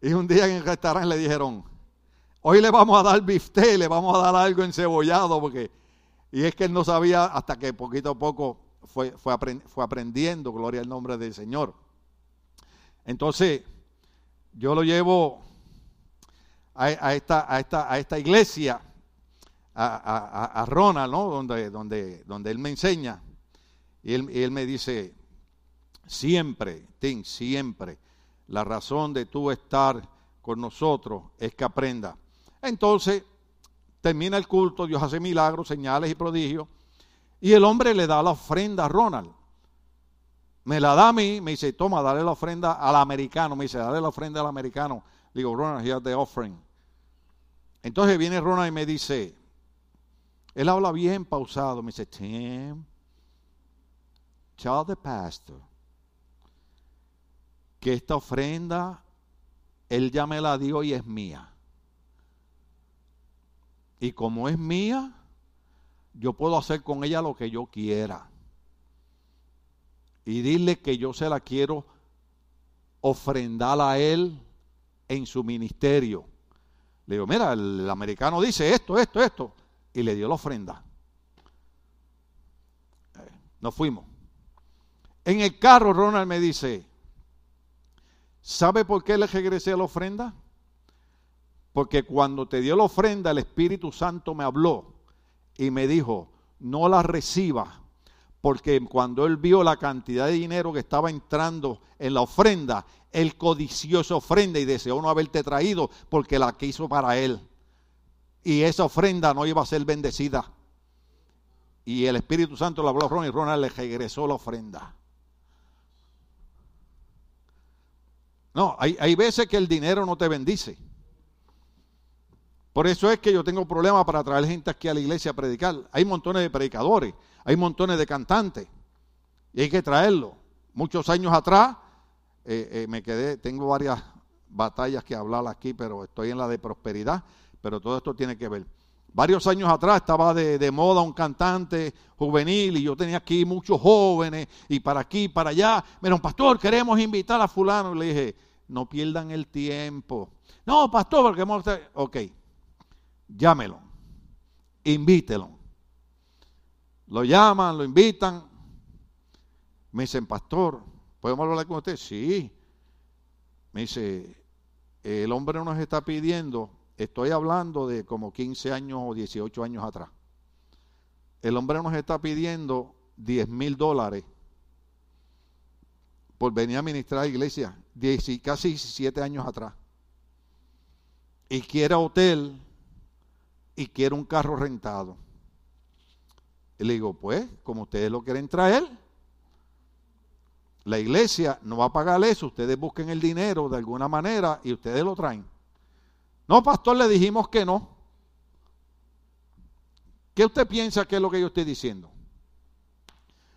Y un día en el restaurante le dijeron, hoy le vamos a dar bifté, le vamos a dar algo encebollado, porque... Y es que él no sabía hasta que poquito a poco fue, fue, aprendiendo, gloria al nombre del Señor. Entonces, yo lo llevo a, esta, a, esta, a esta iglesia, a, Ronald, ¿no? Donde, donde, donde él me enseña. Y él, y él me dice, siempre, Tim, siempre la razón de tú estar con nosotros es que aprenda. Entonces, termina el culto, Dios hace milagros, señales y prodigios, y el hombre le da la ofrenda a Ronald. Me la da a mí, me dice, toma, dale la ofrenda al americano. Me dice, dale la ofrenda al americano. Le digo, Ronald, here's the offering. Entonces viene Ronald y me dice, él habla bien pausado. Me dice, Tim, tell the pastor que esta ofrenda Él ya me la dio y es mía. Y como es mía, yo puedo hacer con ella lo que yo quiera. Y dile que yo se la quiero ofrendar a Él en su ministerio. Le digo, mira, el americano dice esto, esto, esto. Y le dio la ofrenda. Eh, nos fuimos. En el carro Ronald me dice, ¿Sabe por qué le regresé la ofrenda? Porque cuando te dio la ofrenda, el Espíritu Santo me habló y me dijo, no la reciba, porque cuando él vio la cantidad de dinero que estaba entrando en la ofrenda, él codició esa ofrenda y deseó no haberte traído porque la quiso para él. Y esa ofrenda no iba a ser bendecida. Y el Espíritu Santo le habló a Ron y Ronald le regresó la ofrenda. No, hay, hay veces que el dinero no te bendice. Por eso es que yo tengo problemas para traer gente aquí a la iglesia a predicar. Hay montones de predicadores, hay montones de cantantes y hay que traerlo. Muchos años atrás eh, eh, me quedé, tengo varias batallas que hablar aquí, pero estoy en la de prosperidad, pero todo esto tiene que ver. Varios años atrás estaba de, moda un cantante juvenil y yo tenía aquí muchos jóvenes y para aquí, para allá. Me dijeron, pastor, queremos invitar a fulano. Y le dije, no pierdan el tiempo. No, pastor, porque hemos... Ok, llámelo, invítelo. Lo llaman, lo invitan. Me dicen, pastor, ¿podemos hablar con usted? Sí. Me dice, el hombre nos está pidiendo Estoy hablando de como 15 años o 18 años atrás. El hombre nos está pidiendo 10 mil dólares por venir a ministrar a la iglesia, casi 17 años atrás. Y quiere hotel y quiere un carro rentado. Le digo, pues, como ustedes lo quieren traer, la iglesia no va a pagar eso, ustedes busquen el dinero de alguna manera y ustedes lo traen. No, pastor, le dijimos que no. ¿Qué usted piensa que es lo que yo estoy diciendo?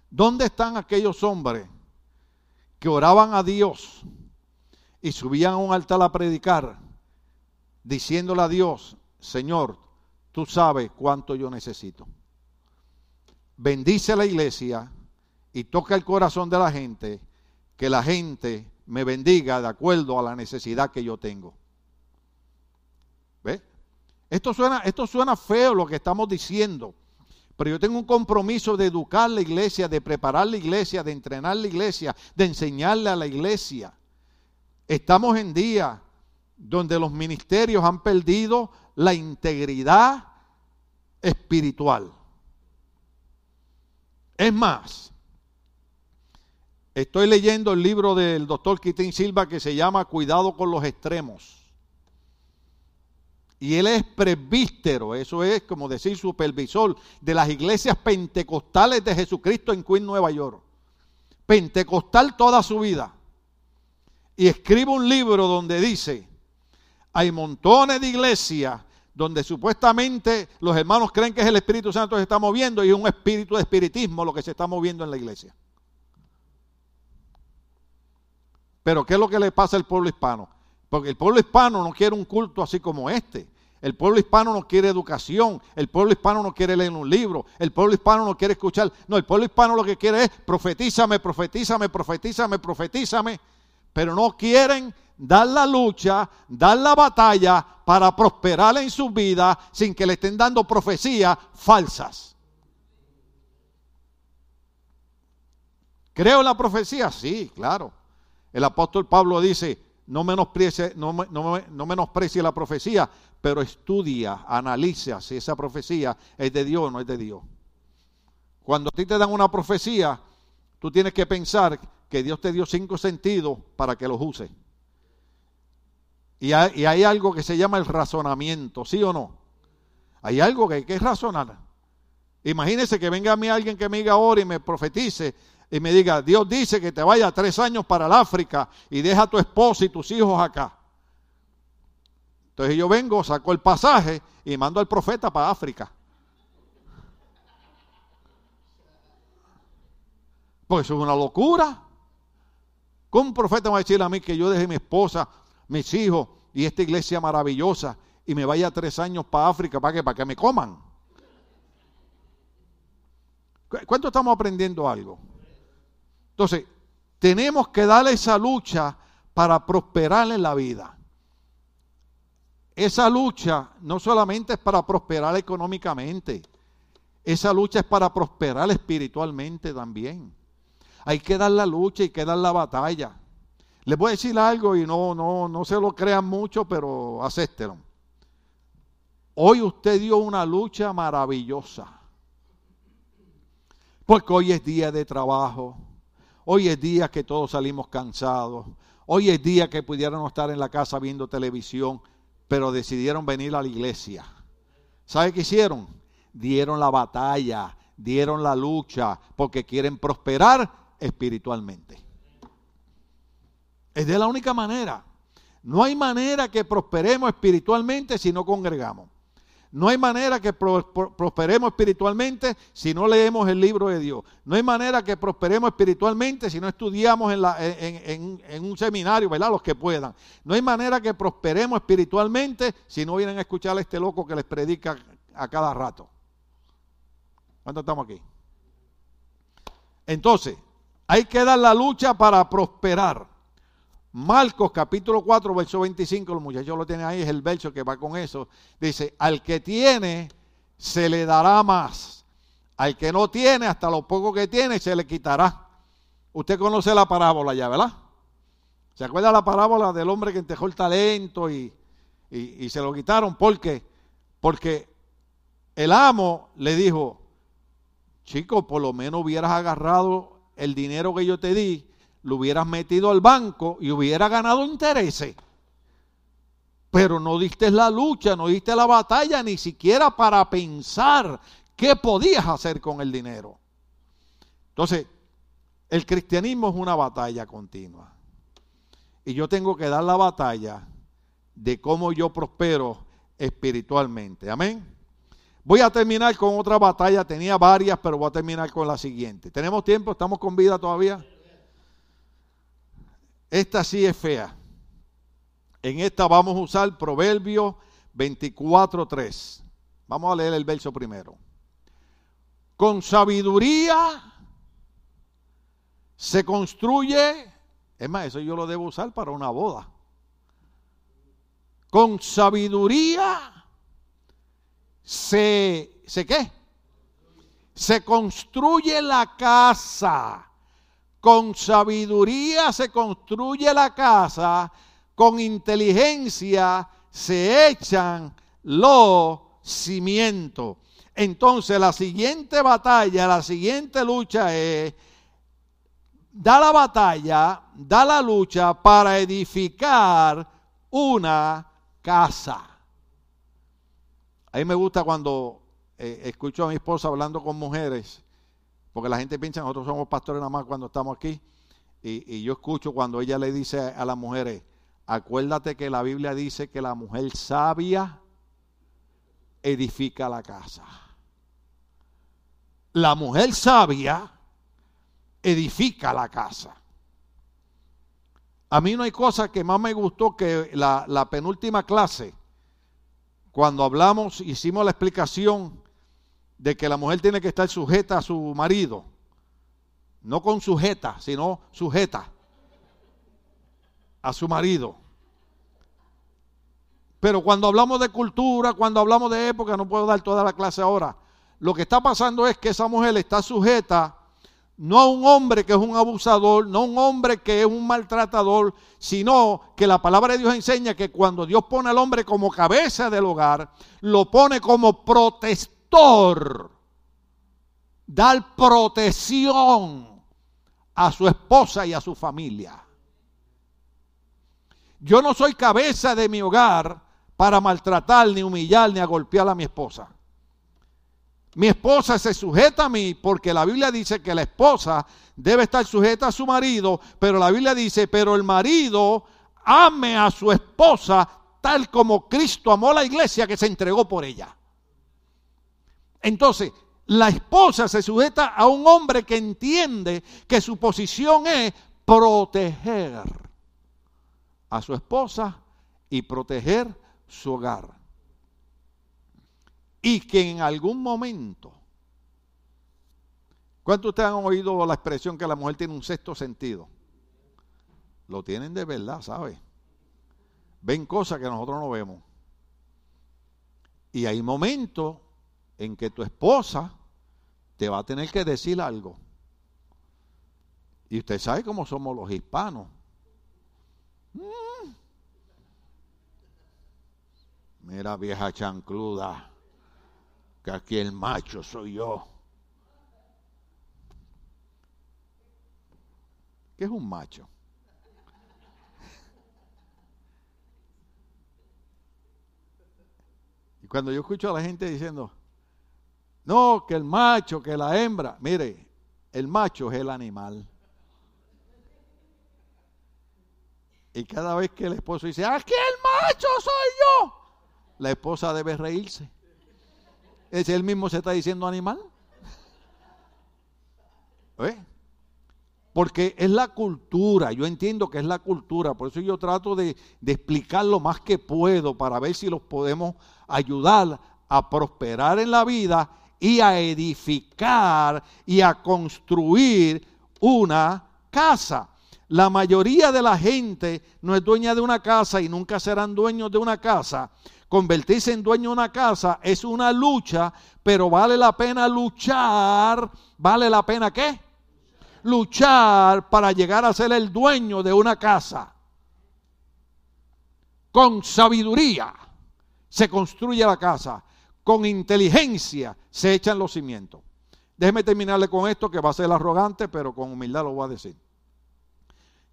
¿Dónde están aquellos hombres que oraban a Dios y subían a un altar a predicar, diciéndole a Dios, Señor, tú sabes cuánto yo necesito? Bendice la iglesia y toca el corazón de la gente, que la gente me bendiga de acuerdo a la necesidad que yo tengo. ¿Ve? Esto suena, esto suena feo lo que estamos diciendo, pero yo tengo un compromiso de educar la iglesia, de preparar la iglesia, de entrenar la iglesia, de enseñarle a la iglesia. Estamos en día donde los ministerios han perdido la integridad espiritual. Es más, Estoy leyendo el libro del doctor Quitín Silva que se llama Cuidado con los extremos. Y él es presbítero, eso es como decir supervisor de las iglesias pentecostales de Jesucristo en Queen, Nueva York. Pentecostal toda su vida. Y escribe un libro donde dice, hay montones de iglesias donde supuestamente los hermanos creen que es el Espíritu Santo que se está moviendo y es un espíritu de espiritismo lo que se está moviendo en la iglesia. Pero ¿qué es lo que le pasa al pueblo hispano? Porque el pueblo hispano no quiere un culto así como este. El pueblo hispano no quiere educación. El pueblo hispano no quiere leer un libro. El pueblo hispano no quiere escuchar. No, el pueblo hispano lo que quiere es profetízame, profetízame, profetízame, profetízame. Pero no quieren dar la lucha, dar la batalla para prosperar en su vida sin que le estén dando profecías falsas. ¿Creo en la profecía? Sí, claro. El apóstol Pablo dice, no menosprecie, no, no menosprecie la profecía, pero estudia, analiza si esa profecía es de Dios o no es de Dios. Cuando a ti te dan una profecía, tú tienes que pensar que Dios te dio cinco sentidos para que los use. Y hay, algo que se llama el razonamiento, ¿sí o no? Hay algo que hay que razonar. Imagínese que venga a mí alguien que me diga ahora y me profetice y me diga, Dios dice que te vaya tres años para el África y deja a tu esposa y tus hijos acá. Entonces yo vengo, saco el pasaje y mando al profeta para África. Pues es una locura. ¿Cómo un profeta va a decir a mí que yo deje mi esposa, mis hijos y esta iglesia maravillosa y me vaya tres años para África para que, para que me coman? ¿Cuánto estamos aprendiendo algo? Entonces, tenemos que darle esa lucha para prosperar en la vida. Esa lucha no solamente es para prosperar económicamente, esa lucha es para prosperar espiritualmente también. Hay que dar la lucha y que dar la batalla. Les voy a decir algo y no, no, no se lo crean mucho, pero acéptelo. Hoy usted dio una lucha maravillosa. Porque hoy es día de trabajo. Hoy es día que todos salimos cansados. Hoy es día que pudiéramos estar en la casa viendo televisión, pero decidieron venir a la iglesia. ¿Sabe qué hicieron? Dieron la batalla, dieron la lucha, porque quieren prosperar espiritualmente. Es de la única manera. No hay manera que prosperemos espiritualmente si no congregamos. No hay manera que prosperemos espiritualmente si no leemos el libro de Dios. No hay manera que prosperemos espiritualmente si no estudiamos en, un seminario, ¿verdad? Los que puedan. No hay manera que prosperemos espiritualmente si no vienen a escuchar a este loco que les predica a cada rato. ¿Cuánto estamos aquí? Entonces, hay que dar la lucha para prosperar. Marcos capítulo 4, verso 25, los muchachos lo tienen ahí, es el verso que va con eso. Dice, al que tiene, se le dará más. Al que no tiene, hasta lo poco que tiene, se le quitará. Usted conoce la parábola ya, ¿verdad? ¿Se acuerda la parábola del hombre que entejó el talento y, y se lo quitaron? ¿Por qué? Porque el amo le dijo, chico, por lo menos hubieras agarrado el dinero que yo te di lo hubieras metido al banco y hubiera ganado intereses. Pero no diste la lucha, no diste la batalla, ni siquiera para pensar qué podías hacer con el dinero. Entonces, el cristianismo es una batalla continua. Y yo tengo que dar la batalla de cómo yo prospero espiritualmente. Amén. Voy a terminar con otra batalla, tenía varias, pero voy a terminar con la siguiente. ¿Tenemos tiempo? ¿Estamos con vida todavía? Esta sí es fea. En esta vamos a usar Proverbio 24.3. Vamos a leer el verso primero. Con sabiduría se construye, es más, eso yo lo debo usar para una boda. Con sabiduría se, ¿se qué? Se construye la casa con sabiduría se construye la casa, con inteligencia se echan los cimientos. Entonces la siguiente batalla, la siguiente lucha es, da la batalla, da la lucha para edificar una casa. A mí me gusta cuando eh, escucho a mi esposa hablando con mujeres, porque la gente piensa nosotros somos pastores nada más cuando estamos aquí, y, y yo escucho cuando ella le dice a las mujeres, acuérdate que la Biblia dice que la mujer sabia edifica la casa. La mujer sabia edifica la casa. A mí no hay cosa que más me gustó que la, penúltima clase, cuando hablamos, hicimos la explicación de que la mujer tiene que estar sujeta a su marido, no con sujeta, sino sujeta a su marido. Pero cuando hablamos de cultura, cuando hablamos de época, no puedo dar toda la clase ahora. Lo que está pasando es que esa mujer está sujeta no a un hombre que es un abusador, no a un hombre que es un maltratador, sino que la palabra de Dios enseña que cuando Dios pone al hombre como cabeza del hogar, lo pone como dar protección a su esposa y a su familia. Yo no soy cabeza de mi hogar para maltratar, ni humillar, ni a golpear a mi esposa. Mi esposa se sujeta a mí porque la Biblia dice que la esposa debe estar sujeta a su marido, pero la Biblia dice, pero el marido ame a su esposa tal como Cristo amó a la iglesia que se entregó por ella. Entonces, la esposa se sujeta a un hombre que entiende que su posición es proteger a su esposa y proteger su hogar y que en algún momento, ¿cuántos ustedes han oído la expresión que la mujer tiene un sexto sentido? Lo tienen de verdad, ¿sabe? Ven cosas que nosotros no vemos. Y hay momentos en que tu esposa te va a tener que decir algo. Y usted sabe cómo somos los hispanos. Mm. Mira, vieja chancluda que aquí el macho soy yo. ¿Qué es un macho? Y cuando yo escucho a la gente diciendo, no, que el macho, que la hembra, mire, el macho es el animal. Y cada vez que el esposo dice, aquí el macho soy yo, la esposa debe reírse. ¿Es él mismo se está diciendo animal? ¿Eh? Porque es la cultura, yo entiendo que es la cultura, por eso yo trato de, de explicar lo más que puedo para ver si los podemos ayudar a prosperar en la vida y a edificar y a construir una casa. La mayoría de la gente no es dueña de una casa y nunca serán dueños de una casa convertirse en dueño de una casa es una lucha, pero vale la pena luchar. ¿Vale la pena qué? Luchar para llegar a ser el dueño de una casa. Con sabiduría se construye la casa. Con inteligencia se echan los cimientos. Déjeme terminarle con esto que va a ser arrogante, pero con humildad lo voy a decir.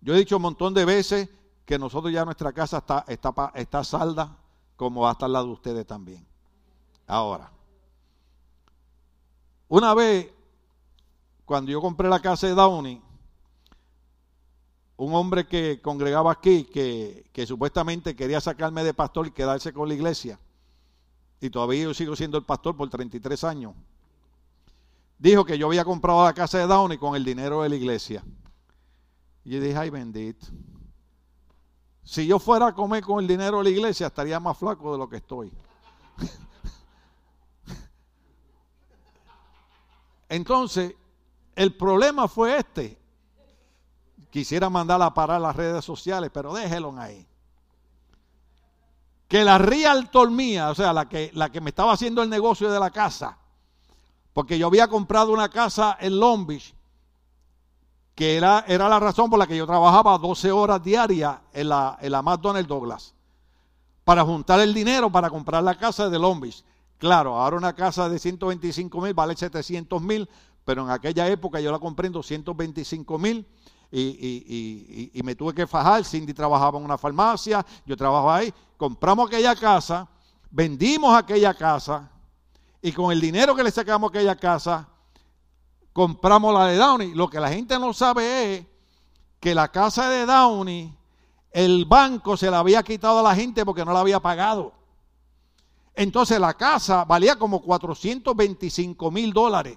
Yo he dicho un montón de veces que nosotros ya nuestra casa está, está, está salda, como va a estar la de ustedes también. Ahora, una vez, cuando yo compré la casa de Downey, un hombre que congregaba aquí, que, que, supuestamente quería sacarme de pastor y quedarse con la iglesia, y todavía yo sigo siendo el pastor por 33 años, dijo que yo había comprado la casa de Downey con el dinero de la iglesia. Y yo dije, ay bendito. Si yo fuera a comer con el dinero de la iglesia, estaría más flaco de lo que estoy. (laughs) Entonces, el problema fue este. Quisiera mandarla a parar las redes sociales, pero déjelo ahí. Que la realtor mía, o sea, la que, la que me estaba haciendo el negocio de la casa, porque yo había comprado una casa en Long Beach que era, era la razón por la que yo trabajaba 12 horas diarias en la, en la McDonnell Douglas, para juntar el dinero para comprar la casa de Lombis. Claro, ahora una casa de 125 mil vale 700 mil, pero en aquella época yo la compré en 225 mil y, y, me tuve que fajar. Cindy trabajaba en una farmacia, yo trabajaba ahí. Compramos aquella casa, vendimos aquella casa y con el dinero que le sacamos a aquella casa, compramos la de Downey. Lo que la gente no sabe es que la casa de Downey, el banco se la había quitado a la gente porque no la había pagado. Entonces la casa valía como 425 mil dólares.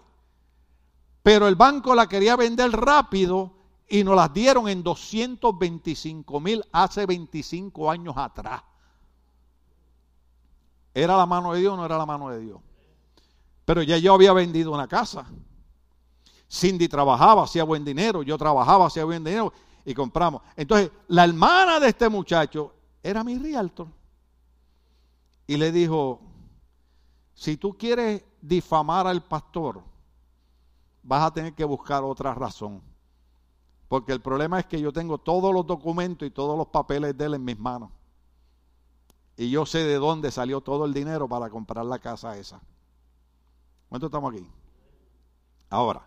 Pero el banco la quería vender rápido y nos las dieron en 225 mil hace 25 años atrás. ¿Era la mano de Dios o no era la mano de Dios? Pero ya yo había vendido una casa. Cindy trabajaba, hacía buen dinero, yo trabajaba, hacía buen dinero y compramos. Entonces, la hermana de este muchacho era mi realtor. Y le dijo, si tú quieres difamar al pastor, vas a tener que buscar otra razón. Porque el problema es que yo tengo todos los documentos y todos los papeles de él en mis manos. Y yo sé de dónde salió todo el dinero para comprar la casa esa. ¿Cuánto estamos aquí? Ahora,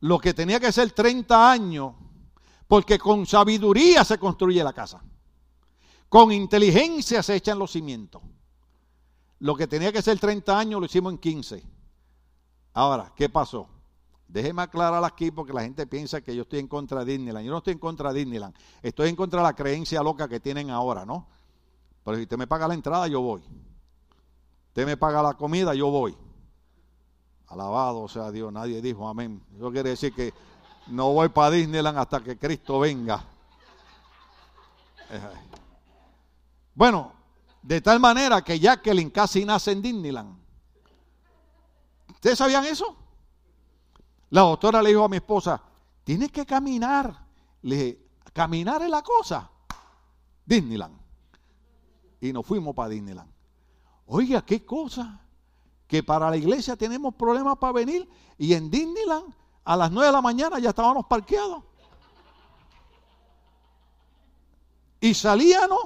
lo que tenía que ser 30 años, porque con sabiduría se construye la casa. Con inteligencia se echan los cimientos. Lo que tenía que ser 30 años lo hicimos en 15. Ahora, ¿qué pasó? Déjeme aclarar aquí porque la gente piensa que yo estoy en contra de Disneyland. Yo no estoy en contra de Disneyland. Estoy en contra de la creencia loca que tienen ahora, ¿no? Pero si usted me paga la entrada, yo voy. Usted me paga la comida, yo voy. Alabado sea Dios, nadie dijo amén. Eso quiere decir que no voy para Disneyland hasta que Cristo venga. Bueno, de tal manera que Jacqueline casi nace en Disneyland. ¿Ustedes sabían eso? La doctora le dijo a mi esposa, tienes que caminar. Le dije, caminar es la cosa. Disneyland. Y nos fuimos para Disneyland. Oiga, qué cosa que para la iglesia tenemos problemas para venir y en Disneyland a las 9 de la mañana ya estábamos parqueados. Y salíamos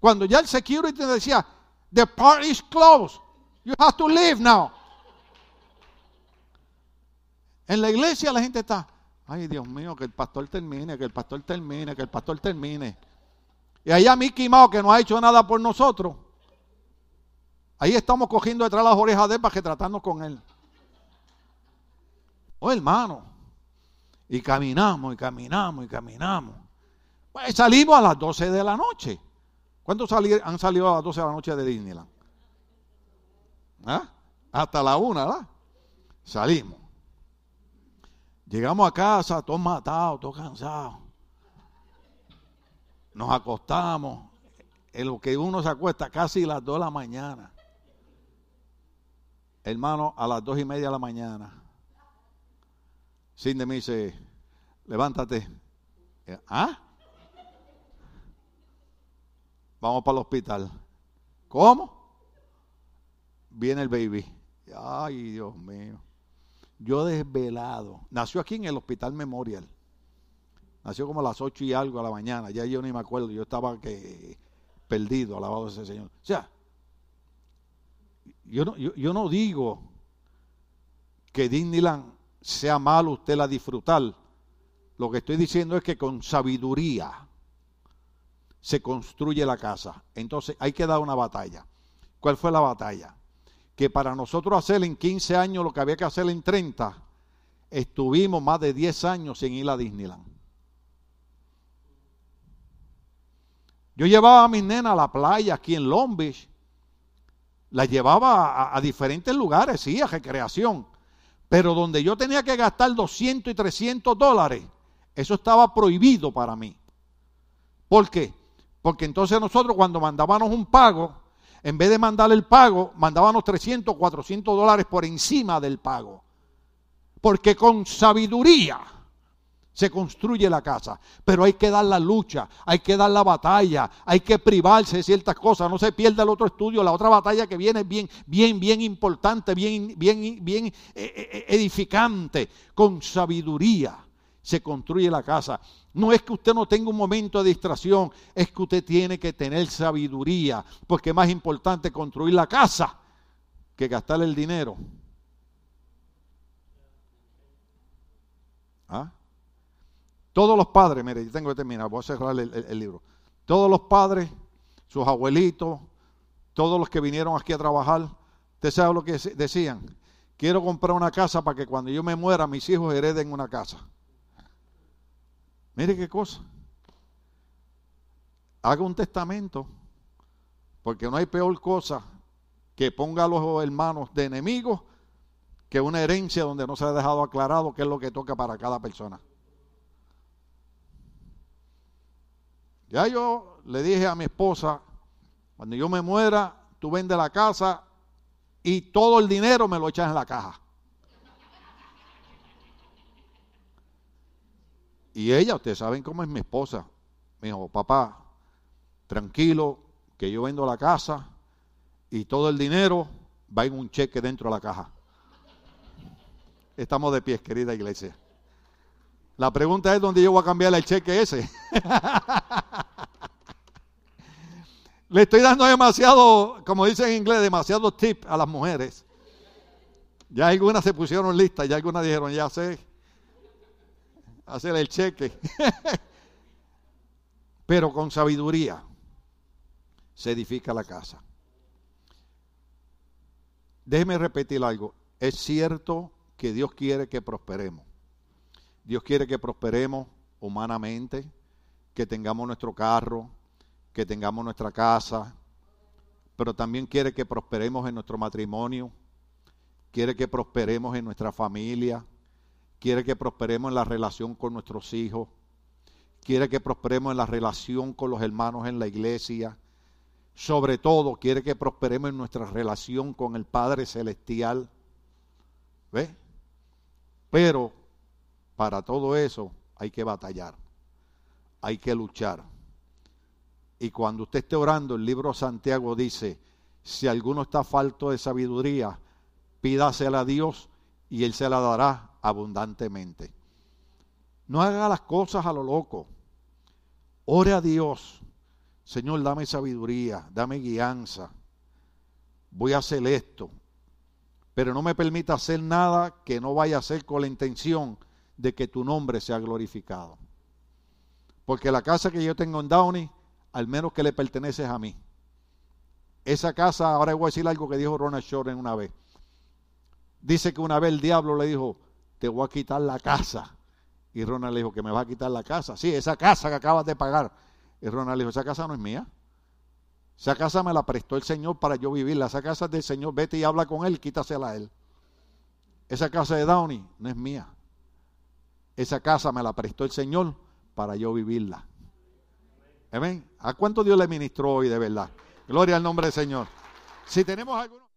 cuando ya el security decía, the party is closed, you have to leave now. En la iglesia la gente está, ay Dios mío, que el pastor termine, que el pastor termine, que el pastor termine. Y allá Mickey Mouse que no ha hecho nada por nosotros Ahí estamos cogiendo detrás las orejas de él para que tratarnos con él. Oh, hermano. Y caminamos, y caminamos, y caminamos. Pues salimos a las 12 de la noche. ¿Cuántos han salido a las 12 de la noche de Disneyland? ¿Ah? Hasta la una, ¿verdad? Salimos. Llegamos a casa, todos matados, todos cansados. Nos acostamos. En lo que uno se acuesta casi las 2 de la mañana hermano, a las dos y media de la mañana, Cindy me dice, levántate. Eh, ¿Ah? Vamos para el hospital. ¿Cómo? Viene el baby. Ay, Dios mío. Yo desvelado. Nació aquí en el Hospital Memorial. Nació como a las ocho y algo a la mañana. Ya yo ni me acuerdo. Yo estaba que perdido, alabado ese Señor. O sea, yo no, yo, no digo que Disneyland sea malo usted la disfrutar. Lo que estoy diciendo es que con sabiduría se construye la casa. Entonces hay que dar una batalla. ¿Cuál fue la batalla? Que para nosotros hacer en 15 años lo que había que hacer en 30, estuvimos más de 10 años sin ir a Disneyland. Yo llevaba a mis nenas a la playa aquí en Long Beach la llevaba a, diferentes lugares, sí, a recreación. Pero donde yo tenía que gastar 200 y 300 dólares, eso estaba prohibido para mí. ¿Por qué? Porque entonces nosotros cuando mandábamos un pago, en vez de mandar el pago, mandábamos 300, 400 dólares por encima del pago. Porque con sabiduría se construye la casa. Pero hay que dar la lucha, hay que dar la batalla, hay que privarse de ciertas cosas. No se pierda el otro estudio, la otra batalla que viene bien, bien, bien importante, bien, bien, bien eh, eh, edificante. Con sabiduría se construye la casa. No es que usted no tenga un momento de distracción, es que usted tiene que tener sabiduría, porque es más importante construir la casa que gastar el dinero. ¿Ah? Todos los padres, mire, yo tengo que terminar, voy a cerrar el, libro. Todos los padres, sus abuelitos, todos los que vinieron aquí a trabajar, ¿usted sabe lo que decían? Quiero comprar una casa para que cuando yo me muera mis hijos hereden una casa. Mire qué cosa. Haga un testamento, porque no hay peor cosa que ponga a los hermanos de enemigos que una herencia donde no se ha dejado aclarado qué es lo que toca para cada persona. Ya yo le dije a mi esposa, cuando yo me muera, tú vendes la casa y todo el dinero me lo echas en la caja. Y ella, ustedes saben cómo es mi esposa, me dijo, papá, tranquilo, que yo vendo la casa y todo el dinero va en un cheque dentro de la caja. Estamos de pies, querida iglesia. La pregunta es dónde yo voy a cambiar el cheque ese. (laughs) Le estoy dando demasiado, como dicen en inglés, demasiado tip a las mujeres. Ya algunas se pusieron listas, ya algunas dijeron, ya sé, hacer el cheque. (laughs) Pero con sabiduría se edifica la casa. Déjeme repetir algo. Es cierto que Dios quiere que prosperemos. Dios quiere que prosperemos humanamente, que tengamos nuestro carro, que tengamos nuestra casa, pero también quiere que prosperemos en nuestro matrimonio, quiere que prosperemos en nuestra familia, quiere que prosperemos en la relación con nuestros hijos, quiere que prosperemos en la relación con los hermanos en la iglesia, sobre todo quiere que prosperemos en nuestra relación con el Padre Celestial. ¿Ve? Pero para todo eso hay que batallar, hay que luchar. Y cuando usted esté orando, el libro Santiago dice, si alguno está falto de sabiduría, pídasela a Dios y Él se la dará abundantemente. No haga las cosas a lo loco. Ore a Dios. Señor, dame sabiduría, dame guianza. Voy a hacer esto pero no me permita hacer nada que no vaya a ser con la intención de que tu nombre sea glorificado. Porque la casa que yo tengo en Downey, al menos que le pertenece a mí. Esa casa, ahora voy a decir algo que dijo Ronald Shore una vez. Dice que una vez el diablo le dijo, te voy a quitar la casa. Y Ronald le dijo, que me va a quitar la casa. Sí, esa casa que acabas de pagar. Y Ronald le dijo, esa casa no es mía. Esa casa me la prestó el Señor para yo vivirla. Esa casa es del Señor. Vete y habla con Él, quítasela a Él. Esa casa de Downey no es mía. Esa casa me la prestó el Señor para yo vivirla. Amén. ¿A cuánto Dios le ministró hoy de verdad? Gloria al nombre del Señor. Si tenemos algunos.